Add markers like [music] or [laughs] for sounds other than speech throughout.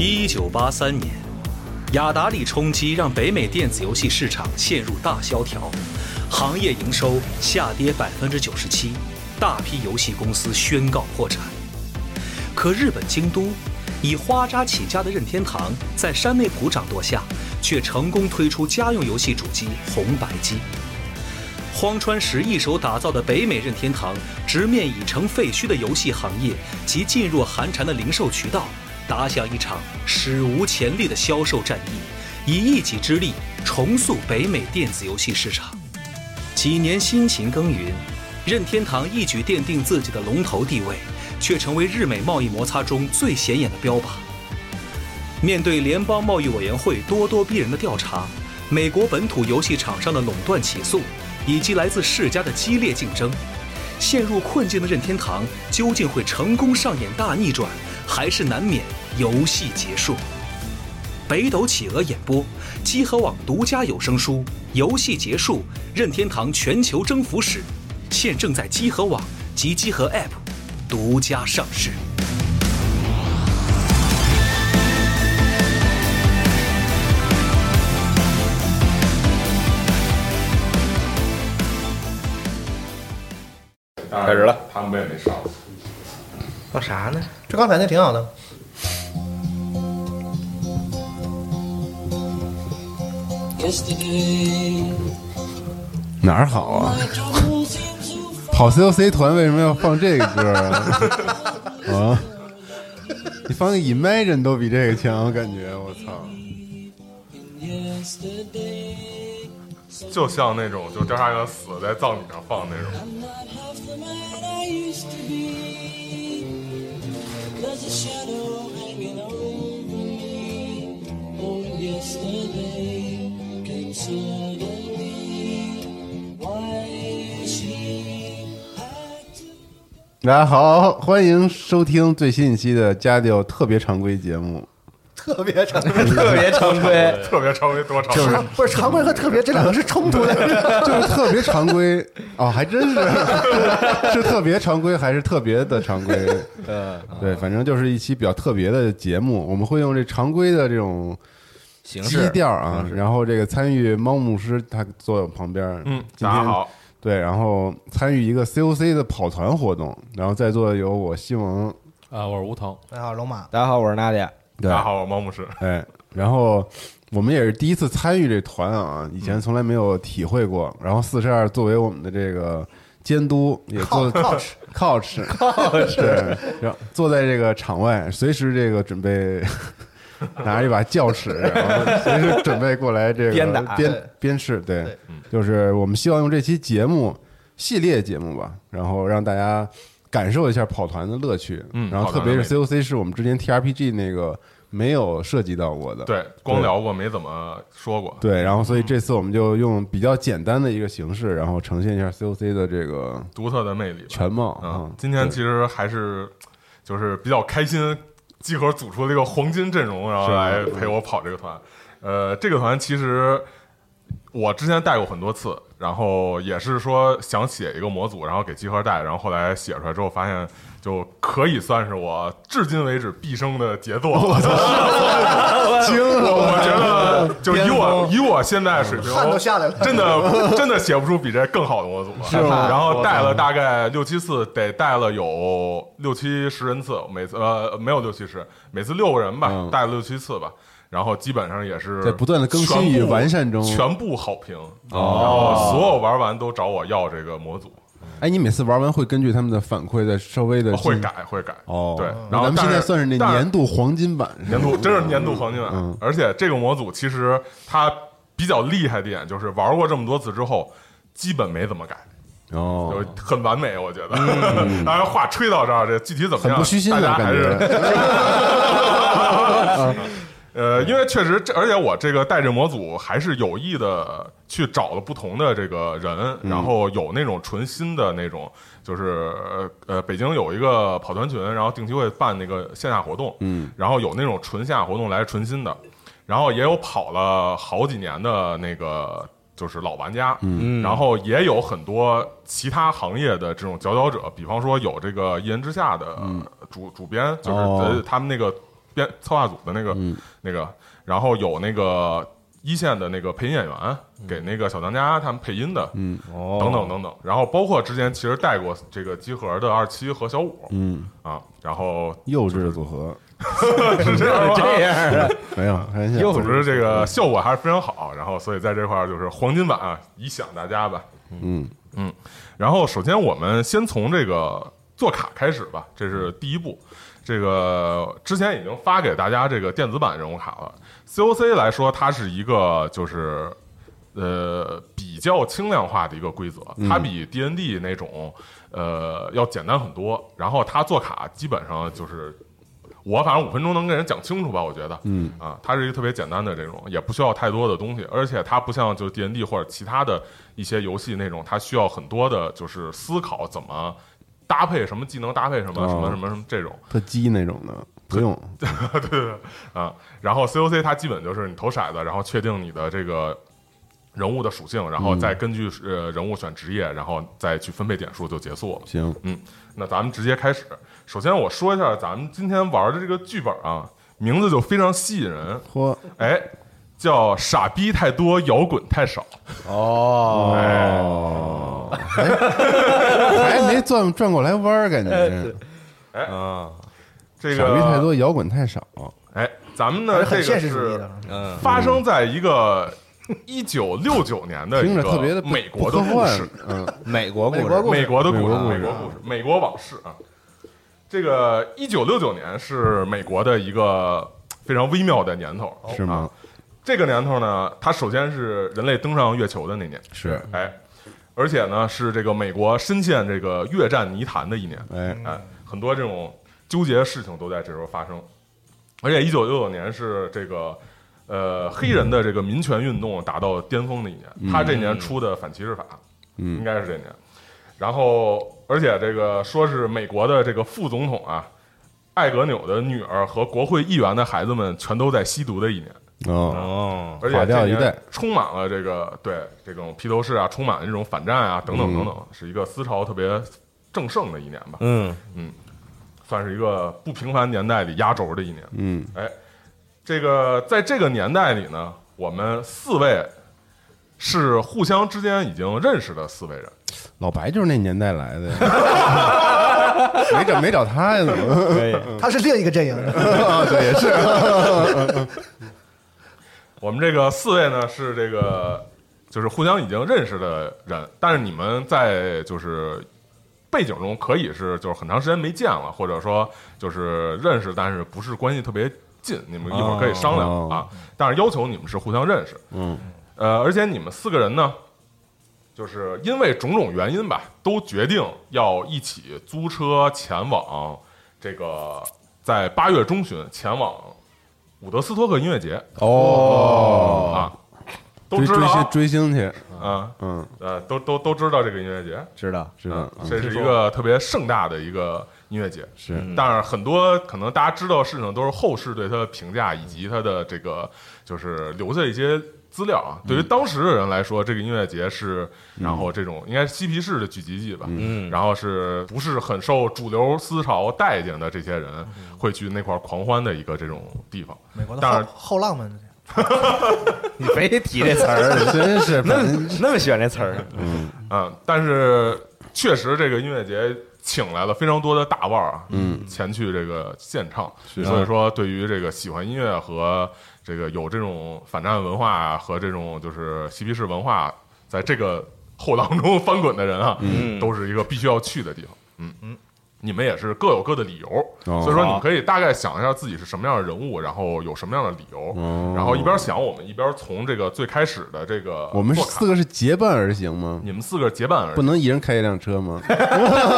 一九八三年，雅达利冲击让北美电子游戏市场陷入大萧条，行业营收下跌百分之九十七，大批游戏公司宣告破产。可日本京都，以花渣起家的任天堂在山内普掌舵下，却成功推出家用游戏主机红白机。荒川石一手打造的北美任天堂，直面已成废墟的游戏行业及噤若寒蝉的零售渠道。打响一场史无前例的销售战役，以一己之力重塑北美电子游戏市场。几年辛勤耕耘，任天堂一举奠定自己的龙头地位，却成为日美贸易摩擦中最显眼的标靶。面对联邦贸易委员会咄咄逼人的调查，美国本土游戏厂商的垄断起诉，以及来自世家的激烈竞争，陷入困境的任天堂究竟会成功上演大逆转？还是难免游戏结束。北斗企鹅演播，积禾网独家有声书《游戏结束：任天堂全球征服史》，现正在积禾网及积禾 App 独家上市。开始了，他们也没上。搞啥呢？这刚才那挺好的。哪儿好啊？跑 COC 团为什么要放这个歌啊？[laughs] 啊？你放个 Imagine 都比这个强，我感觉我操！就像那种就调查员死在葬礼上放那种。大家好，欢迎收听最新一期的《家教特别常规》节目。特别常规，特别常规，特别常规多常规，不是常规和特别这两个是冲突的。就是特别常规哦，还真是 [laughs] 是特别常规还是特别的常规？呃，对，反正就是一期比较特别的节目。我们会用这常规的这种基形式调啊，然后这个参与猫牧师他坐我旁边，嗯，今天大家好，对，然后参与一个 COC 的跑团活动，然后在座有我西蒙，啊，我是吴腾，大家好，龙马，大家好，我是娜迪亚。对大家好，我是猫牧师。哎，然后我们也是第一次参与这团啊，以前从来没有体会过。然后四十二作为我们的这个监督，也坐 couch couch couch 对，然后坐在这个场外，随时这个准备拿着一把教尺，然后随时准备过来这个鞭打鞭对鞭笞。对对，就是我们希望用这期节目系列节目吧，然后让大家。感受一下跑团的乐趣，嗯然后特别是 COC 是我们之前 TRPG 那个没有涉及到过的，对，光聊过没怎么说过。对，然后所以这次我们就用比较简单的一个形式，然后呈现一下 COC 的这个独特的魅力，全貌嗯啊。，今天其实还是就是比较开心，集合组出了一个黄金阵容，然后是来陪我跑这个团。呃，这个团其实我之前带过很多次，然后也是说想写一个模组，然后给集合带，然后后来写出来之后发现。就可以算是我至今为止毕生的杰作。我 [laughs] 惊了！我觉得，就以我以我现在水平，汗都下来了真的真的写不出比这更好的模组了。[laughs] 是吗然后带了大概六七次，得带了有六七十人次，每次呃没有六七十，每次六个人吧嗯，带了六七次吧。然后基本上也是在不断的更新与完善中全部好评。哦然后所有玩完都找我要这个模组，哎，你每次玩完会根据他们的反馈再稍微的会改会改。哦。对然后咱们现在算是那年度黄金版，年度真是年度黄金版，嗯而且这个模组其实它比较厉害的点就是玩过这么多次之后，基本没怎么改，哦，就很完美，我觉得。[laughs] 当然话吹到这儿，这具体怎么样，很不虚心的感大家还是觉。[laughs] 呃，因为确实，这而且我这个带这模组还是有意的去找了不同的这个人，嗯。然后有那种纯新的那种，就是呃，北京有一个跑团群，然后定期会办那个线下活动，嗯，然后有那种纯线下活动来纯新的，然后也有跑了好几年的那个就是老玩家，嗯。然后也有很多其他行业的这种佼佼者，比方说有这个一人之下的主、主编，就是他们那个编策划组的那个、嗯。那个，然后有那个一线的那个配音演员给那个小当家他们配音的，嗯哦等等等等，然后包括之前其实带过这个集合的二七和小五嗯，啊，然后幼稚的组合，[laughs] 是这样吗？[laughs] 这样，[laughs] 没有开玩笑，幼总之这个效果还是非常好，然后所以在这块儿就是黄金版啊，以响大家吧。嗯。嗯。然后首先我们先从这个做卡开始吧，这是第一步。这个之前已经发给大家这个电子版人物卡了。COC 来说，它是一个就是呃比较轻量化的一个规则，它比 DND 那种呃要简单很多。然后它做卡基本上就是我反正五分钟能跟人讲清楚吧，我觉得，嗯啊，它是一个特别简单的这种，也不需要太多的东西，而且它不像就 D N D 或者其他的一些游戏那种，它需要很多的就是思考怎么搭配什么技能，搭配什么、哦什么什么什么这种。特鸡那种的，不用，[laughs] 对对啊。然后 C O C 它基本就是你投骰子，然后确定你的这个。人物的属性，然后再根据呃人物选职业，然后再去分配点数就结束。了。行，嗯那咱们直接开始。首先我说一下咱们今天玩的这个剧本啊，名字就非常吸引人，嚯，哎，叫“傻逼太多，摇滚太少。哦，[laughs] 还没转转过来弯儿，感觉啊，这个傻逼太多，摇滚太少，哎，咱们呢，这个是。嗯，发生在一个一九六九年的一个特别的美国的故事，，嗯。[laughs] 美国故事，美国故事美国的故事，美国故事美国往事啊。这个一九六九年是美国的一个非常微妙的年头，是吗？啊？这个年头呢，它首先是人类登上月球的那年，是，哎，而且呢是这个美国深陷这个越战泥潭的一年，哎，哎，很多这种纠结的事情都在这时候发生。而且一九六九年是这个呃黑人的这个民权运动达到巅峰的一年，他这年出的反歧视法，应嗯该是这年。然后，而且这个说是美国的这个副总统啊，艾格纽的女儿和国会议员的孩子们全都在吸毒的一年。哦，哦，而且垮掉这一代。充满了这个对这种披头士啊，充满了这种反战啊，等等等等，是一个思潮特别正盛的一年吧，嗯。嗯，算是一个不平凡年代里压轴的一年。嗯，哎这个在这个年代里呢，我们四位是互相之间已经认识的四位人。老白就是那年代来的呀，没找没找他呀？怎么？可以，他是另一个阵营的，啊，[laughs] 对，也是，我们这个四位呢是这个就是互相已经认识的人，但是你们在就是背景中可以是就是很长时间没见了，或者说就是认识，但是不是关系特别近，你们一会儿可以商量、哦啊。但是要求你们是互相认识，嗯，呃，而且你们四个人呢，就是因为种种原因吧，都决定要一起租车前往这个在八月中旬前往伍德斯托克音乐节哦，啊，都追追星知道。啊追星去，啊，嗯，呃，都都都知道这个音乐节，知道，知道啊，这是一个特别盛大的一个音乐节。是，但是很多可能大家知道的事情都是后世对他的评价以及他的这个就是留下一些资料啊。对于当时的人来说，这个音乐节是然后这种应该是嬉皮士的聚集地吧，嗯。然后是不是很受主流思潮待见的这些人会去那块儿狂欢的一个这种地方。美国的后后浪们，[laughs] 你非得提这词儿，[laughs] 真是，那么那么喜欢这词儿，嗯，但是确实这个音乐节请来了非常多的大腕儿啊，嗯，前去这个献唱，所以说对于这个喜欢音乐和这个有这种反战文化啊和这种就是嬉皮士文化在这个后浪中翻滚的人啊，嗯都是一个必须要去的地方。嗯嗯。你们也是各有各的理由，哦所以说你们可以大概想一下自己是什么样的人物，然后有什么样的理由，哦然后一边想我们一边从这个最开始的这个我们四个是结伴而行吗？你们四个结伴而行不能一人开一辆车吗？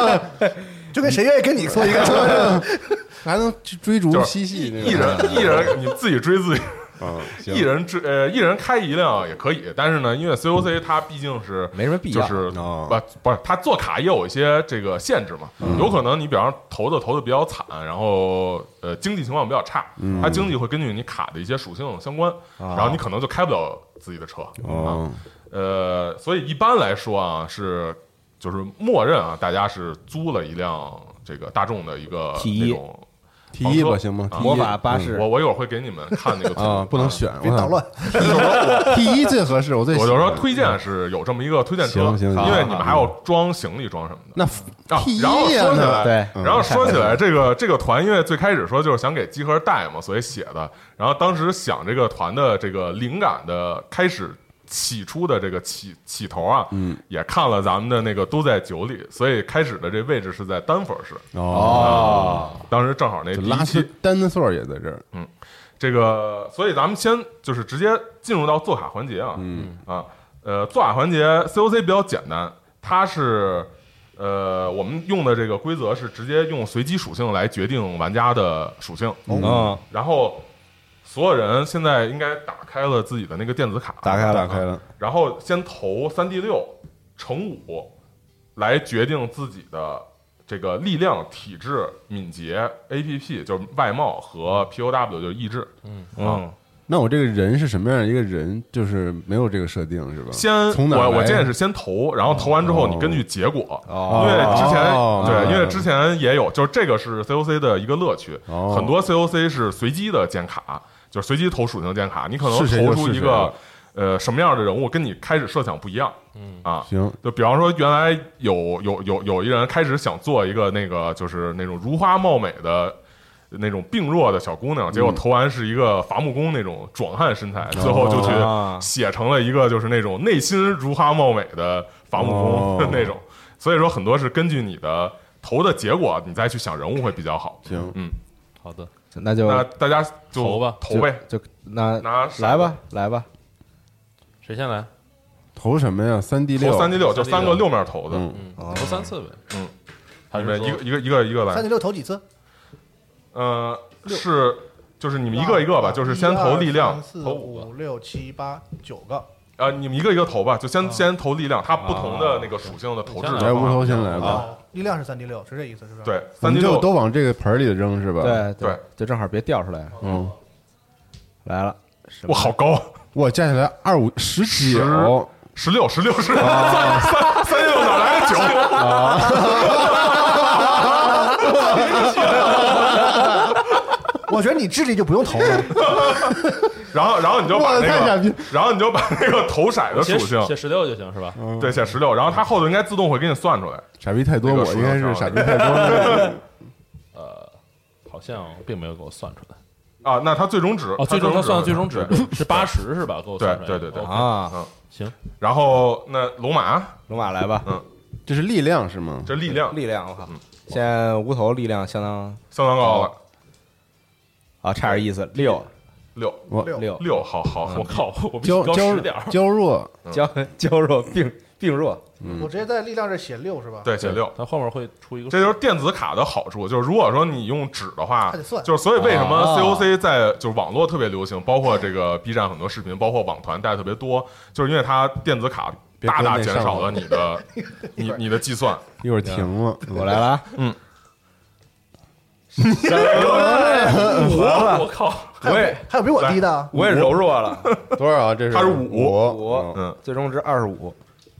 [laughs] 就跟谁愿意跟你坐一个车。[laughs] 还能去追逐嬉戏那一人种一人你自己追自己，[laughs] 一人之呃一人开一辆也可以，但是呢，因为 COC 它毕竟是没什么必要就是哦不不是它做卡也有一些这个限制嘛，有可能你比方说投的投的比较惨，然后呃经济情况比较差，它经济会根据你卡的一些属性相关，然后你可能就开不了自己的车啊，哦，呃，所以一般来说啊是就是默认啊，大家是租了一辆这个大众的一个 T1 那种 T 一吧，行吗？啊魔法巴士我我一会儿会给你们看那个图啊，不能选，别捣乱。[laughs] T [laughs] 一最合适，我最我就说推荐是有这么一个推荐车，行行行因为你们还要装行李装什么的。那啊然后说起来对嗯然后说起来，这个这个团，因为最开始说就是想给集合带嘛，所以写的。然后当时想这个团的这个灵感的开始起初的这个起起头啊，嗯，也看了咱们的那个都在酒里，所以开始的这位置是在丹佛市。哦，当时正好那就拉第一期。斯丹尼索也在这儿，嗯这个，所以咱们先就是直接进入到做卡环节啊，嗯。啊，呃，做卡环节 COC 比较简单，它是呃我们用的这个规则是直接用随机属性来决定玩家的属性，嗯，然后所有人现在应该打开了自己的那个电子卡，打开了打开了，然后先投三 D 六乘五来决定自己的这个力量、体质、敏捷、APP 就是外貌和 POW 就是意志。嗯，那我这个人是什么样的一个人？就是没有这个设定是吧？先从哪我我建议是先投，然后投完之后你根据结果，哦。因为之前哦。对，因为之前也有，就是这个是 COC 的一个乐趣，哦。很多 COC 是随机的建卡，就是随机投属性建卡，你可能投出一个呃什么样的人物，跟你开始设想不一样，嗯啊，行，就比方说，原来有有有有一人开始想做一个那个就是那种如花貌美的那种病弱的小姑娘，嗯结果投完是一个伐木工那种壮汉身材，最后就去啊写成了一个就是那种内心如花貌美的伐木工哦 [laughs] 那种。所以说很多是根据你的投的结果，你再去想人物会比较好。行，嗯好的，那就那大家就投吧投呗，就那拿骰子来吧，来吧，谁先来？投什么呀？三 D 六，投三 D 六，就三个六面投的，嗯，嗯，投三次呗。嗯，还是一个一个一个一个来三。D 六投几次？呃，是就是你们一个一个吧，就是先投力量投五个六七八九个。啊，你们一个一个投吧，就先先投力量，它不同的那个属性的投掷先来无头先来吧，哦，力量是三 D 六，是这意思是吧？，对，我三 D 就六都往这个盆儿里扔是吧？，对对，就正好别掉出来。嗯，来了，什么哇，好高啊！我加起来二五十九，十六，十六是三三三六哪来的九？[laughs] 我觉得你智力就不用投了。然后然后你就把那个，然后你就把那个投骰的属性写十六就行是吧？对写十六，然后它后头应该自动会给你算出来。傻逼太多，我应该是傻逼太多 [laughs] 呃。好像并没有给我算出来。啊，那它最终值哦，最终它算的最终值值是八十是吧？给我算出来。对对对啊，行，然后那龙马？龙马来吧，嗯。这是力量是吗？这力量。力量，我靠，现在无头力量相当相当高了，啊，差点意思，六六我六六六，好好好我靠，我比你高十点儿。娇弱，[laughs] 娇娇弱病病弱，我直接在力量这写六是吧？，对写六。它后面会出一个这就是电子卡的好处，就是如果说你用纸的话它得，算就是所以为什么啊 COC 在就是网络特别流行，包括这个 B 站很多视频，包括网团带的特别多，就是因为它电子卡大大减少了你的 [laughs] 你你的计算。一会儿停了，我来了啊，我我靠，还有我也还有比我低的？啊，我也柔弱了，多少啊？这是？他是五。五。五嗯，最终值二十五，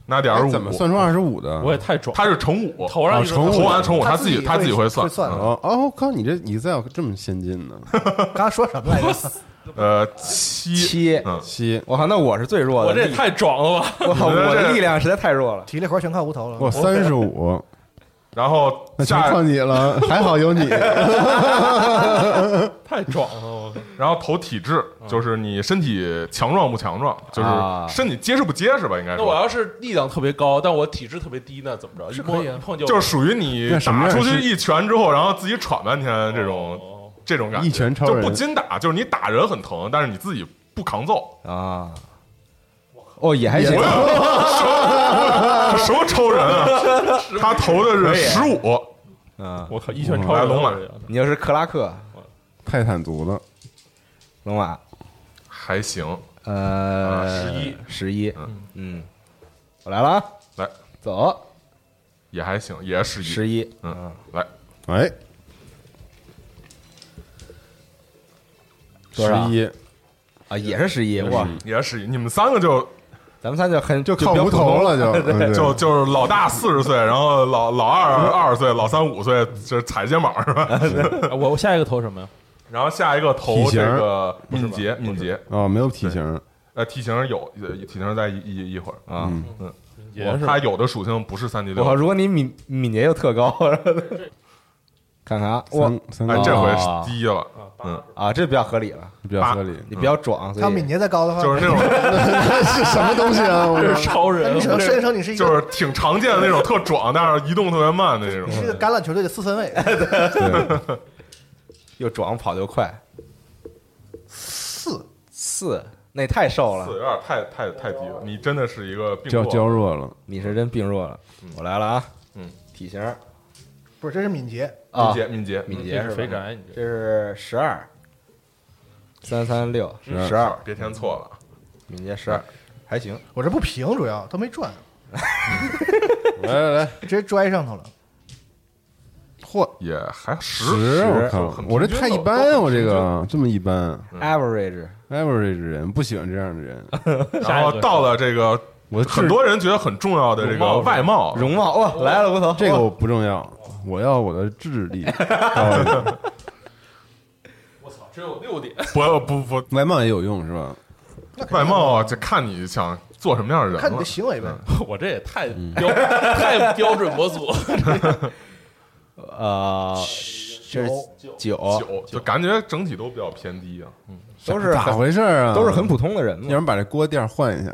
拿点儿五，哎怎么算出二十五的？我也太壮。他是乘五，头上乘五。投完乘五，他他自己己他自己会算。会算嗯哦靠，你这你在这么先进呢？[laughs] 刚刚说什么来着？[laughs] 呃七。七，嗯。七，我靠，那我是最弱的，我这也太壮了吧！我靠，我的力量实在太弱了，体力活全靠无头了。我三十五，然后那全你了，[laughs] 还好有你。[laughs] 太壮了，我靠！然后投体质，就是你身体强壮不强壮，就是啊身体结实不结实吧，应该说。那我要是力量特别高，但我体质特别低，那怎么着？一摸可以啊一碰就就是属于你打出去一拳之后，然后自己喘半天这种哦这种感觉，一拳超人就不禁打，就是你打人很疼，但是你自己不扛揍，啊，哦，也还行，什么超人啊？他投的是十五，嗯，我靠，一拳超人龙马你要是克拉克。泰坦族的，龙马，还行。呃，十一。十一，嗯，我来了啊，来，走，也还行，也是十一，十一，嗯，来，哎，十一，啊，也是十一，哇，也是十一，你们三个就咱们仨就很就靠无头了，[laughs] 就就就是老大四十岁，然后老老二 [laughs] 二十岁，老三五岁，就是踩肩膀是吧？[laughs] 啊我我下一个投什么呀？然后下一个投这个敏捷，敏捷，啊，没有体型，呃，体型有，呃体型再一一一会儿啊。嗯也是它有的属性不是三级六，如果你敏敏捷又特高，看看啊，哇哎，这回低了，嗯，啊，这比较合理了，比较合理。你比较壮，所以他敏捷再高的话，就是那种 [laughs] 是什么东西啊？我这是超人你，只能设定成你是一个就是挺常见的那种特壮，但是移动特别慢的那种。你。是一个橄榄球队的四分卫，[laughs] 对。[laughs] 又壮跑得又快，四。四那太瘦了。四，有点太太太低了，你真的是一个病娇娇弱了，你是真病弱了。我来了啊，嗯，体型不是，这是敏捷，啊敏，捷敏捷。敏捷是吧？这是肥宅，你这是十二，三三六十二，别填错了，敏捷十二，还行。我这不平，主要都没转，来 [laughs] 来来，[laughs] 直接拽上头了。嚯，也还十十！我我这太一般啊，我这个这么一般。Average average 人不喜欢这样的人。[laughs] 然后到了这个我很多人觉得很重要的这个外貌，容貌哇，来了，我操，这个我不重要，我要我的智力。[laughs] 我操，只有六点，不不不，外貌也有用是吧？外貌啊，就看你想做什么样的人了看你的。行为呗。[laughs] 我这也太标 [laughs] 太标准模组，呃，这是九，九就感觉整体都比较偏低啊。嗯都是咋回事啊？都是很普通的人嘛。要不然把这锅垫换一下。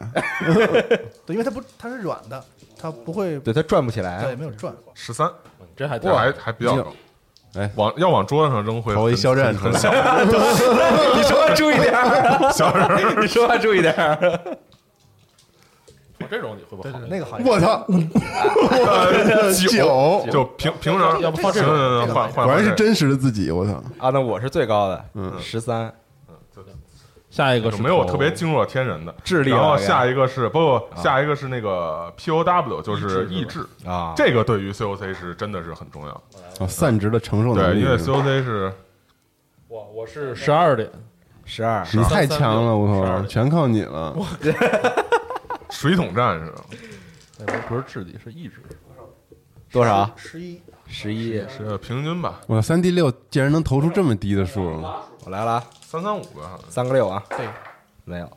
对，因为它不，它是软的，它不会，对它转不起来对，，没有转。十三，这还挺这还还比较高。哎往要往桌子上扔会投一肖战出来很小，[laughs] 你说话注意点儿，[laughs] 小人 [laughs] 你说话注意点儿。我这种你会不会好？那个好。我操，九就平平常，要不换换，果然是真实的自己，我操！啊，那我是最高的，嗯十三，下一个是没有特别惊若天人的智力然后下一个是不不，下一个是那个 POW，就是意志。啊，这个对于 COC 是真的是很重要，啊，散值的承受能对，力。因为 COC 是哇，我是十二点，十二，你太强了，我12靠，全靠你了。[laughs] 水桶战士，不是智力，是意志。多少？十一，十一，是平均吧，我三 D 六竟然能投出这么低的数，我来了啊，三三五个好像，三个六啊，对，没有，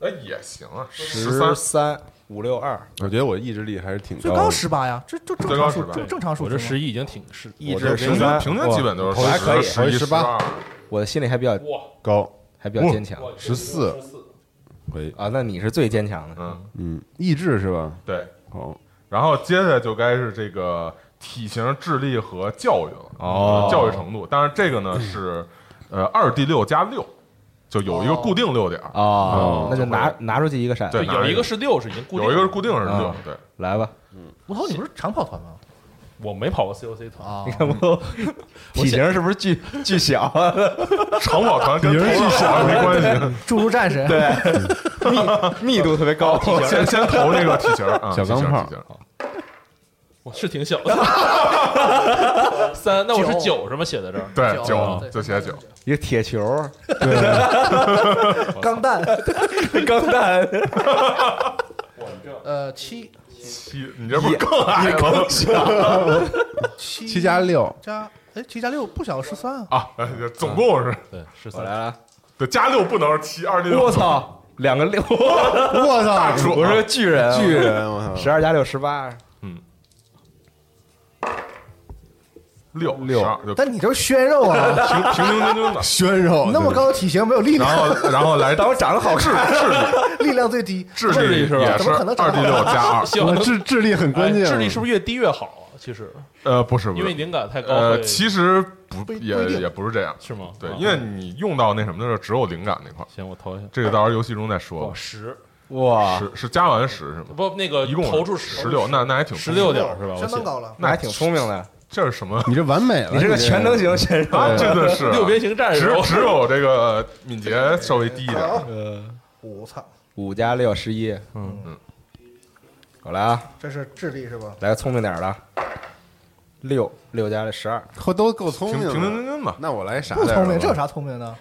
哎也行啊，十十三三五六二，我觉得我意志力还是挺最高高的。十八呀，这就正最高常数，18就正常数。我这十一已经挺是意我这平均平均基本都是我还可以，十一、十八，我的心里还比较高。还比较坚强。十四，喂，啊。那你是最坚强的，嗯，嗯，意志是吧？对。好，然后接下来就该是这个体型、智力和教育了，哦教育程度。当然这个呢是呃二 D 六加六，就有一个固定六点儿，哦，那就就拿会拿出去一个骰子，对有一个是六是已经固定，有一个是固定是六啊，对，来吧，吴涛，你不是长跑团吗？我没跑过 COC 团，啊你，看我体型是不是巨 [laughs] 巨小啊？[laughs] 长跑团跟头脑好没关系。侏儒战神，对，[laughs] 密密度特别高，先先投那个体型啊，小钢炮体型体型我是挺小的。[laughs] 三，那我是九是吗？写在这儿。对九九就写九，一个铁球，[laughs] 对 [laughs] 钢弹，钢弹，呃，七七，你这不是更矮吗？七七加六，加，哎，七加六不小十三啊，啊，哎总共是对，十三。我来了，对加六不能是七，二六我操，两个六，我操，我是个巨人啊，巨人，我操，十二加六十八，六六十二但你这是鲜肉啊，[laughs] 平平平均均的，[laughs] 鲜肉，那么高的体型没有力量然，后然后来 [laughs] 但我长得好看，力力量最低，智智力是吧也是怎么可能长二 D 得六加二，智智力很关键，哎智力是不是越低越好啊？其实，呃，不是不是，因为灵感太高呃，其实不也也不是这样，是吗？对啊，因为你用到那什么的时候，只有灵感那块儿，行，我投一下。这个到时候游戏中再说哇，。十哇，是是加完十是吗？不那个一共投出十六，那那还挺十六点是吧？相当高了。那还挺聪明的，这是什么？你这完美了，你这个全能型选手，啊，真的是六边形战只士，只有这个敏捷稍微低一点。呃，我操，五加六十一，嗯。嗯，我来啊，这是智力是吧？来个聪明点儿的，六六加十二，嚯都够聪明平平均吧，那我来啥不聪明，这有啥聪明的？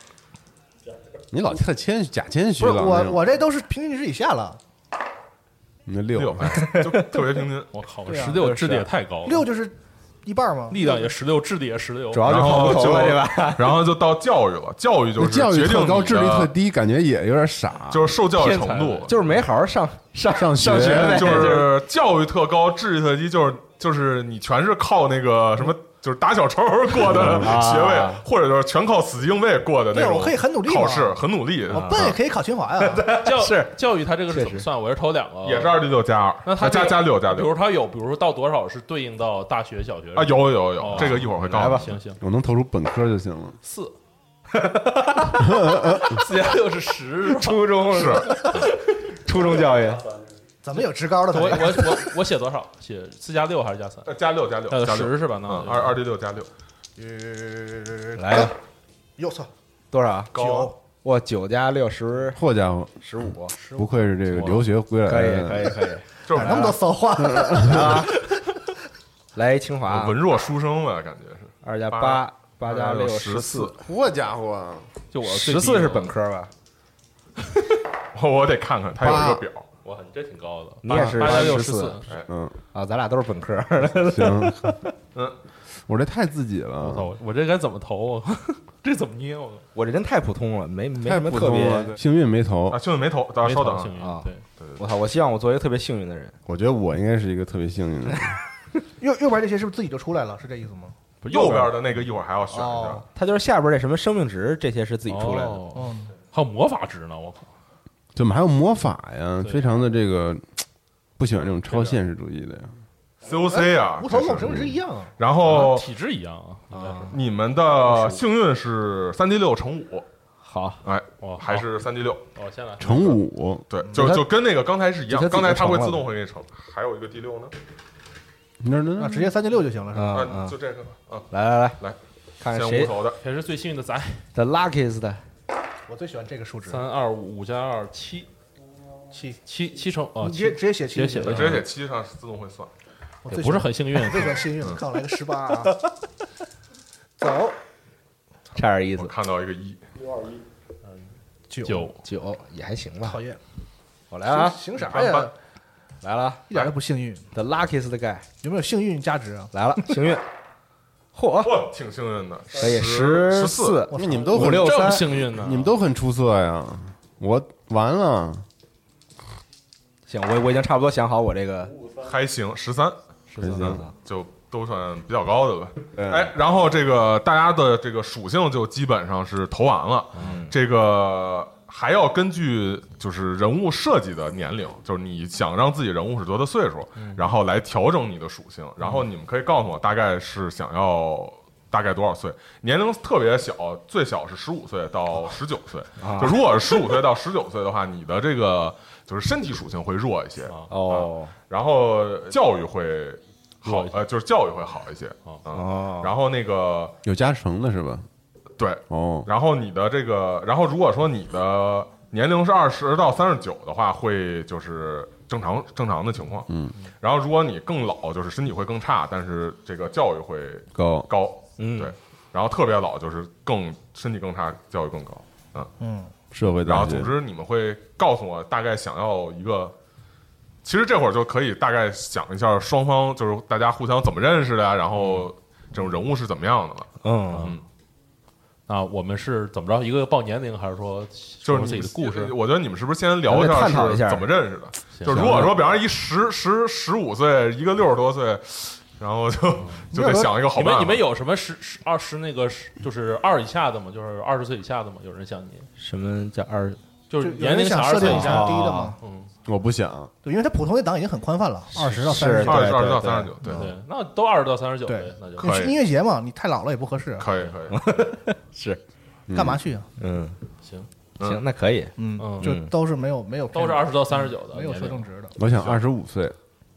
你老特谦虚，假谦虚不是我，了那种。我这都是平均值以下了。那六。就特别平均。我靠，十六质地也太高了，六就是一半嘛，力量也十六，智力也十六，主要就跑不头了？[laughs] 然后就到教育了，教育就是那教育决定特高，智力特，低，感觉也有点傻。就是受教育程度，就是没好好上上上学上学，就是教育特高，智力特低，就是就是你全是靠那个什么，就是打小抄过的 [laughs] 学位，啊或者就是全靠死记硬背过的那种。对我可以很努力嘛考试，很努力。我笨也可以考清华呀。[laughs] 教是教育它这个是怎么算？我是投两个，也是二 D 六加二，那它这个加加六加六比如六它有，比如说到多少是对应到大学、小学啊，有有有哦，这个一会儿会告来吧诉你。行行，我能投出本科就行了。四，四加六是十，初中是 [laughs] 初中教育，怎么有职高的？我我我我写多少？写四加六还是加三？呃加六加六呃加十是吧？那嗯，二二 D 六加六，来吧，哟操，多少？九哇，九加六十好家伙，十五，不愧是这个留学归来可以，可以可以，[laughs] 就是哪那么多骚话？啊，来清华文弱书生吧，感觉是二加八八，加六十四，，嚯 [laughs] 家伙，就我十四是本，科吧？[laughs] 我我得看看，他有一个表。哇，你这挺高的，你也是八加六14四，嗯，啊，咱俩都是本科，行，[laughs] 嗯，我这太自己了我了，操，我这该怎么投啊？[laughs] 这怎么捏我？我这人太普通了，没没什么特别幸运没投啊，。幸运没投，大家稍等啊。投幸运啊对，我操！我希望我做一个特别幸运的人。我觉得我应该是一个特别幸运的人。[laughs] 右右边这些是不是自己就出来了？是这意思吗？不右边的那个一会儿还要选一下哦。他就是下边这什么生命值，这些是自己出来的。还有魔法值呢，我靠！怎么还有魔法呀？非常的这个不喜欢这种超现实主义的呀。COC 啊，无头这是跟我生命值一样啊。然后体质一样啊，你们的幸运是三 D 六乘五，好，哎，哇，还是三 D 六，哦，先来乘五，对，就就跟那个刚才是一样刚才它会自动会给你乘，还有一个 D 六呢，那那那，直接三 D 六就行了，是吧？就这个啊，来来来来，看看谁先无头的，谁是最幸运的仔？the luckiest 我最喜欢这个数值，三二五五加二七。七。七七乘哦，你直接直接写七，直接写直接写七上自动会算，也不是很幸运，最喜欢幸运了，看我来个十八啊！[laughs] 走。差点意思，看到一个一，九。九。九也还行吧。讨厌，我来了啊，行啥呀？来了啊。一点都不幸运，，the luckiest guy 有没有幸运价值啊？来了，幸运，嚯，挺幸运的，可以十十四，那你们都五很这么六三，幸运呢？你们都很出色呀。我完了，行，我我已经差不多想好我这个还行，十三，十三，就都算比较高的了。嗯哎，然后这个大家的这个属性就基本上是投完了，这个还要根据就是人物设计的年龄，就是你想让自己人物是多大岁数，然后来调整你的属性。然后你们可以告诉我大概是想要。大概多少岁？年龄特别小，最小是十五岁到十九岁。就如果是十五岁到十九岁的话，你的这个就是身体属性会弱一些，哦然后教育会好呃，就是教育会好一些。啊嗯哦，然后那个有加成的是吧？对，哦，然后你的这个，然后如果说你的年龄是二十到三十九的话，会就是正常正常的情况。嗯，然后如果你更老，就是身体会更差，但是这个教育会高高。嗯对。然后特别老就是更身体更差，教育更高。嗯，社会大然后总，之你们会告诉我大概想要一个。其实这会儿就可以大概想一下双方就是大家互相怎么认识的呀，然后这种人物是怎么样的了。嗯，啊，我们是怎么着？一个报年龄，还是说就是自己的故事？我觉得你们是不是先聊一下探讨一下是怎么认识的？就如果说，比方说一十十十五岁，一个六十多岁，然后就就得想一个好办法。你们你们有什么十十二十那个十就是二以下的吗？就是二十岁以下的吗？有人像你，什么叫二？就是年龄小二想设定一十岁以下。低的吗？嗯，我不想，对，因为它普通的档已经很宽泛了，二十到三十九。二十二十到对对三十九，对，对，那都二十到三十九呗对，那就可以去音乐节嘛，你太老了也不合适，可以可以。[laughs] 是，干嘛去啊？嗯，行，嗯。行，那可以，嗯嗯，就都是没有没有都是二十到三十九的，没有说正值的，我想二十五岁，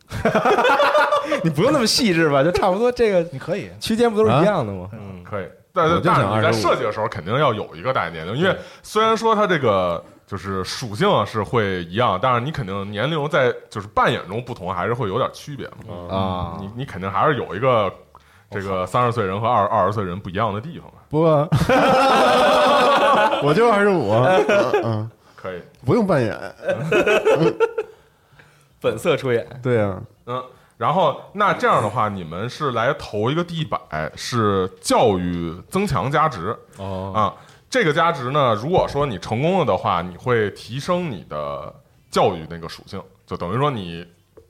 [laughs] 你不用那么细致吧？就差不多这个 [laughs] 你可以。区间不都是一样的吗？嗯，可以，但但是你在25设计的时候肯定要有一个大概年龄，因为虽然说它这个就是属性是会一样，但是你肯定年龄在就是扮演中不同，还是会有点区别嘛。嗯。啊。你你肯定还是有一个这个三十岁人和二二十岁人不一样的地方吧？不啊，[laughs] 我就二十五，嗯嗯，可以，不用扮演，本色出演，对啊，嗯，然后那这样的话，你们是来投一个第一百，是教育增强加值。哦，啊。这个加值呢，如果说你成功了的话，你会提升你的教育那个属性，就等于说你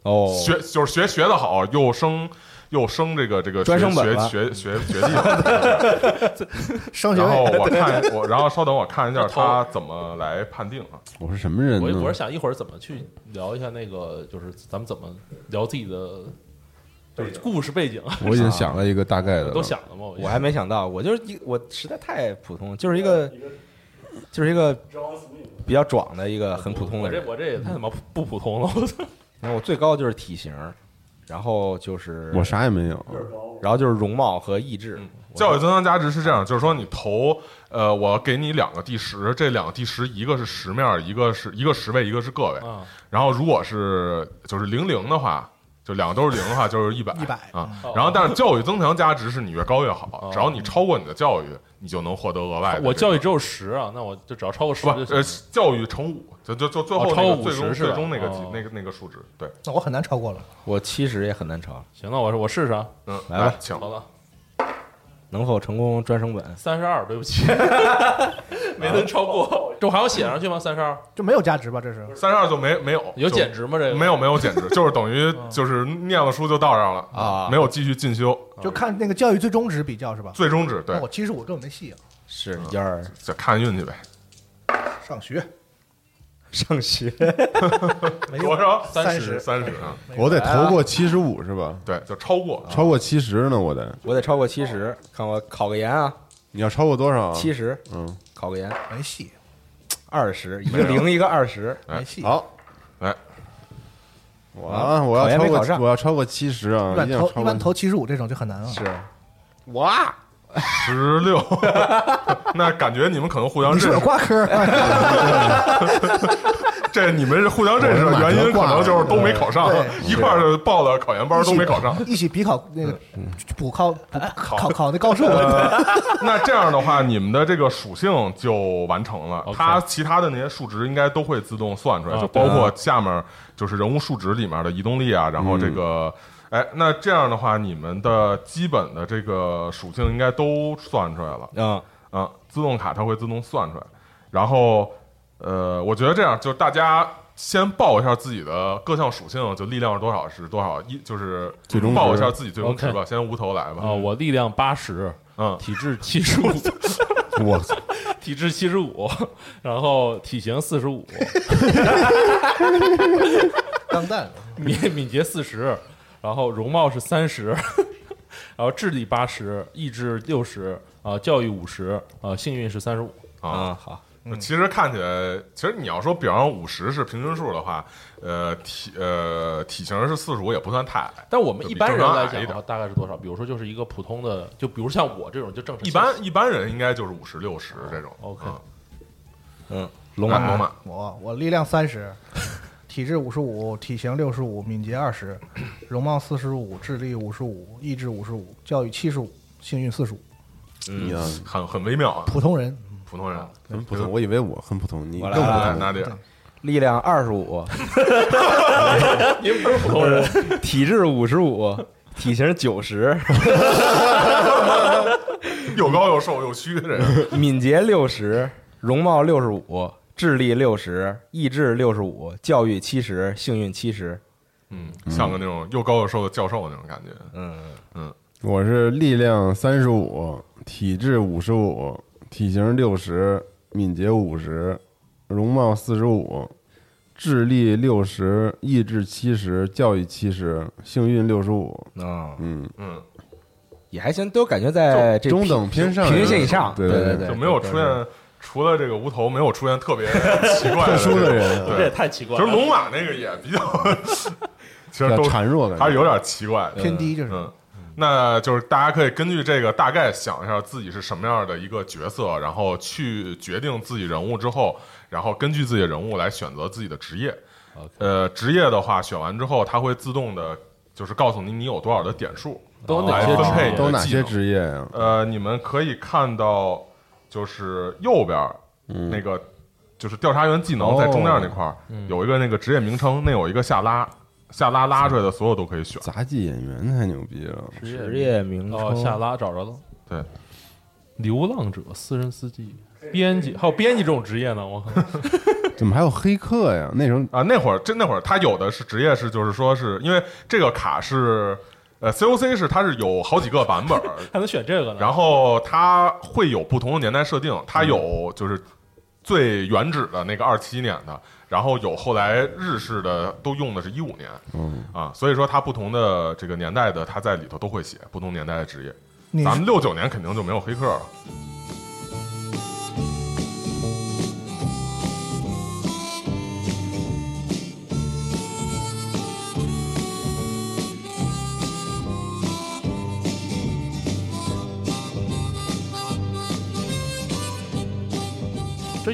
哦，学就是学学的好，又升又升这个这个专升本学了学学学学历了。升学然后位，我看我，然后稍等，我看一下他怎么来判定啊。我是什么人我呢？我是想一会儿怎么去聊一下那个，就是咱们怎么聊自己的就是故事背景，[laughs] 我已经想了一个大概的，都想了吗？我还没想到，我就是一我实在太普通，就是一个就是一个比较壮的一个很普通的人。我这我这也太他妈不普通了，我操！你看我最高就是体型，然后就是我啥也没有，然后就是容貌和意志。教育增强价值是这样，就是说你投，呃，我给你两个第十，这两个第十，一个是十面，一个是一个十位，一个是个位。啊，然后如果是就是零零的话，就两个都是零的话，就是一百100啊哦。然后但是教育增强加值是你越高越好哦，只要你超过你的教育，你就能获得额外的。我教育只有十啊，那我就只要超过十不呃。教育乘五，就就就最后哦超过那个最终50是吧最终那个哦那个那个数值，对，那我很难超过了。我七十也很难超，行，那我说我试试啊，嗯，来吧请好了，能否成功专升本？三十二，对不起，没能超过，这我还要写上去吗？三十二就没有价值吧？这是三十二就没没有有减值吗？这个没有没有减值，就是等于就是念了书就到上了啊没有继续进修，就看那个教育最终值比较是吧？最终值对那，我其实我根本没戏啊！是幺儿就看运气呗。上学上学，[laughs] 没有多少？三十，三十啊，我得投过七十五是吧？对，就超过超过七十呢，我得。我得超过七十，看我考个研啊，你要超过多少？啊？七十嗯，考个研，没戏，二十一个零一个二十，哎。没戏。好，来，我啊，我要超过我要超过七十啊，一般投一般投七十五这种就很难了。是。哇，十六，[laughs] 那感觉你们可能互相你是有认识。挂科儿，[laughs] 这你们是互相认识的原因，可能就是都没考上对，一块儿报的考研班都没考上。一起比考那个补考补考考那高数。呃，[laughs] 那这样的话，你们的这个属性就完成了。OK 它其他的那些数值应该都会自动算出来，啊就包括下面就是人物数值里面的移动力啊，然后这个。哎，那这样的话，你们的基本的这个属性应该都算出来了。嗯，嗯，自动卡它会自动算出来。然后，呃，我觉得这样，就大家先报一下自己的各项属性，就力量是多少是多少，一就是最终报一下自己最终值吧。先无头来吧。啊，我力量八十，嗯，体质七十五，[laughs] 我操，体质七十五，然后体型四十五，[laughs] 钢弹敏敏捷四十，然后容貌是三十，[laughs] 然后智力八十，意志六十，啊，教育五十，啊，幸运是三十五。啊，啊，好，其实看起来，其实你要说比方五十是平均数的话，呃，体呃体型是四十五也不算太矮。但我们一般人来讲的话，大概是多少？比如说，就是一个普通的，就比如像我这种，就正常一般一般人应该就是五十六十这种。OK 嗯嗯，龙马龙马，我我力量三十，体质五十五，体型六十五，敏捷二十，容貌四十五，智力五十五，意志五十五，教育七十五，幸运四十五。嗯，很很微妙啊，普通人，普通人。很普通，我以为我很普通，你更普通。那得力量二十五，[laughs] 您不是普通人，[laughs] 体质五十五，体型九十，[laughs] 又高又瘦又虚，的人。敏捷六十，容貌六十五，智力六十，意志六十五，教育七十，幸运七十。嗯，像个那种又高又瘦的教授那种感觉。嗯嗯，我是力量三十五，体质五十五，体型六十，敏捷五十，容貌四十五，智力六十，意志七十，教育七十，幸运六十五。啊，嗯，嗯，也还行，都感觉在这中等偏上，平均线以上。对对对对，就没有出现，除了这个无头，没有出现特别奇怪特殊的人这也，太奇怪了。其实龙马那个也比较，[laughs] [laughs] 其实都孱弱的，还是有点奇怪。偏低就是。嗯，那就是大家可以根据这个大概想一下自己是什么样的一个角色，然后去决定自己人物之后，然后根据自己的人物来选择自己的职业。呃，职业的话选完之后，它会自动的，就是告诉你你有多少的点数，都有哪些职业分配你的都哪些职业呀？呃，你们可以看到，就是右边那个，就是调查员技能在中间那块儿有一个那个职业名称，那有一个下拉，下拉拉出来的所有都可以选。杂技演员太牛逼了，职业名哦，称下拉找着了。对，流浪者、私人司机、编辑，还有编辑这种职业呢。我靠，[laughs] 怎么还有黑客呀？那时候啊，那会儿真那会儿他有的是职业是，就是说是因为这个卡是呃 COC 是它是有好几个版本儿，[laughs] 还能选这个呢？然后它会有不同的年代设定，它有就是最原始的那个二七年的，然后有后来日式的都用的是一五年，嗯啊，所以说它不同的这个年代的，它在里头都会写不同年代的职业。咱们六九年肯定就没有黑客了。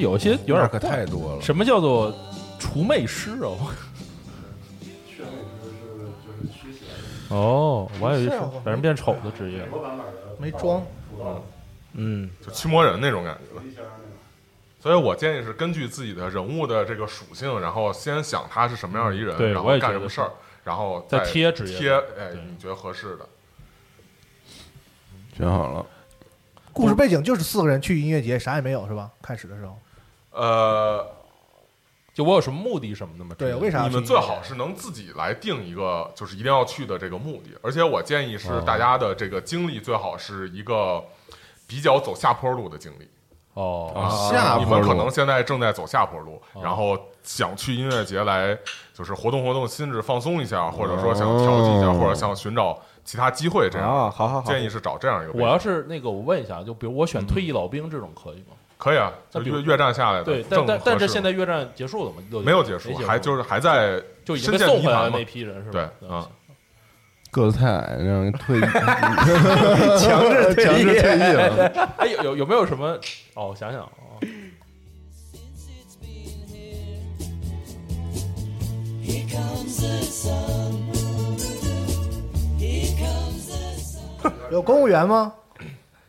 有些有点那可太多了。什么叫做除魅师啊？哦，我还以为是把人变丑的职业。没装，嗯，就驱魔人那种感觉。所以我建议是根据自己的人物的这个属性，然后先想他是什么样的一人，然后对我也觉得干什么事儿，然后再再贴职业贴，哎，你觉得合适的。选好了，故事背景就是四个人去音乐节，啥也没有是吧？开始的时候，呃，就我有什么目的什么的吗？对，为啥要你们最好是能自己来定一个，就是一定要去的这个目的。而且我建议是哦大家的这个经历最好是一个比较走下坡路的经历。哦，啊，下坡路你们可能现在正在走下坡路，哦然后想去音乐节来就是活动活动心智，放松一下，或者说想调剂一下，哦或者想寻找其他机会，这样啊，好好好，建议是找这样一个。我要是那个，我问一下，就比如我选退役老兵这种可以吗？可以啊，就那比如越越战下来的，对，但但但是现在越战结束了吗？没有结束，还就是还在就已经被深陷送回来的泥潭嘛那批人是吧？对啊个子太矮，让人退役，[laughs] 强制强制退役了。哎，有有有没有什么？哦，我想想啊.有公务员吗？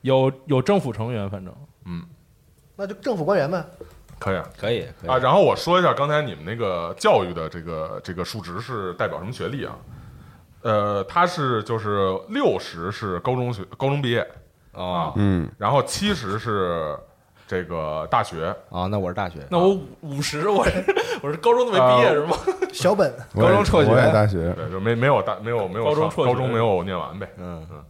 有有政府成员，反正那就政府官员呗。可以啊。可以可以啊，然后我说一下刚才你们那个教育的这个这个数值是代表什么学历啊？呃，他是就是六十是高中学高中毕业，啊嗯，然后七十是这个大学，啊，那我是大学，那我五五十，我是我是高中都没毕业是吗？[laughs] 小本，高中辍学我也大学，对，就没没有大没有没有高中辍学高中没有念完呗。嗯嗯，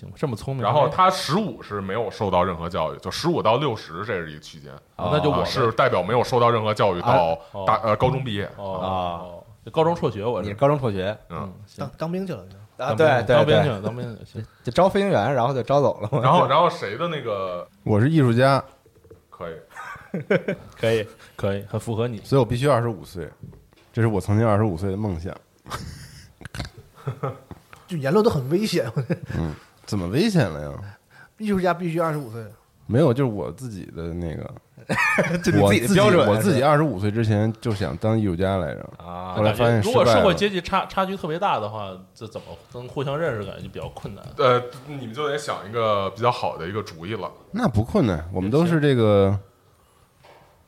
行，这么聪明，然后他十五是没有受到任何教育，就十五到六十这是一个区间，啊那就我啊是代表没有受到任何教育到哦大呃高中毕业。哦啊哦，这高中辍学，我是你是高中辍学嗯，当当兵去了。啊？当对对对，当兵去了，当兵去，行，就招飞行员，然后就招走了嘛。然后然后谁的那个 [laughs] 我是艺术家，可以？[laughs] 可以可以，很符合你。所以我必须二十五岁，这是我曾经二十五岁的梦想。[laughs] 就言论都很危险。怎么危险了呀？艺术家必须二十五岁，没有，就是我自己的那个，[laughs] 就你我自己的标准，我自己二十五岁之前就想当艺术家来着，啊后来发现如果。社会阶级差差距特别大的话，这怎么能互相认识，感觉就比较困难。呃，你们就得想一个比较好的一个主意了。那不困难，我们都是这个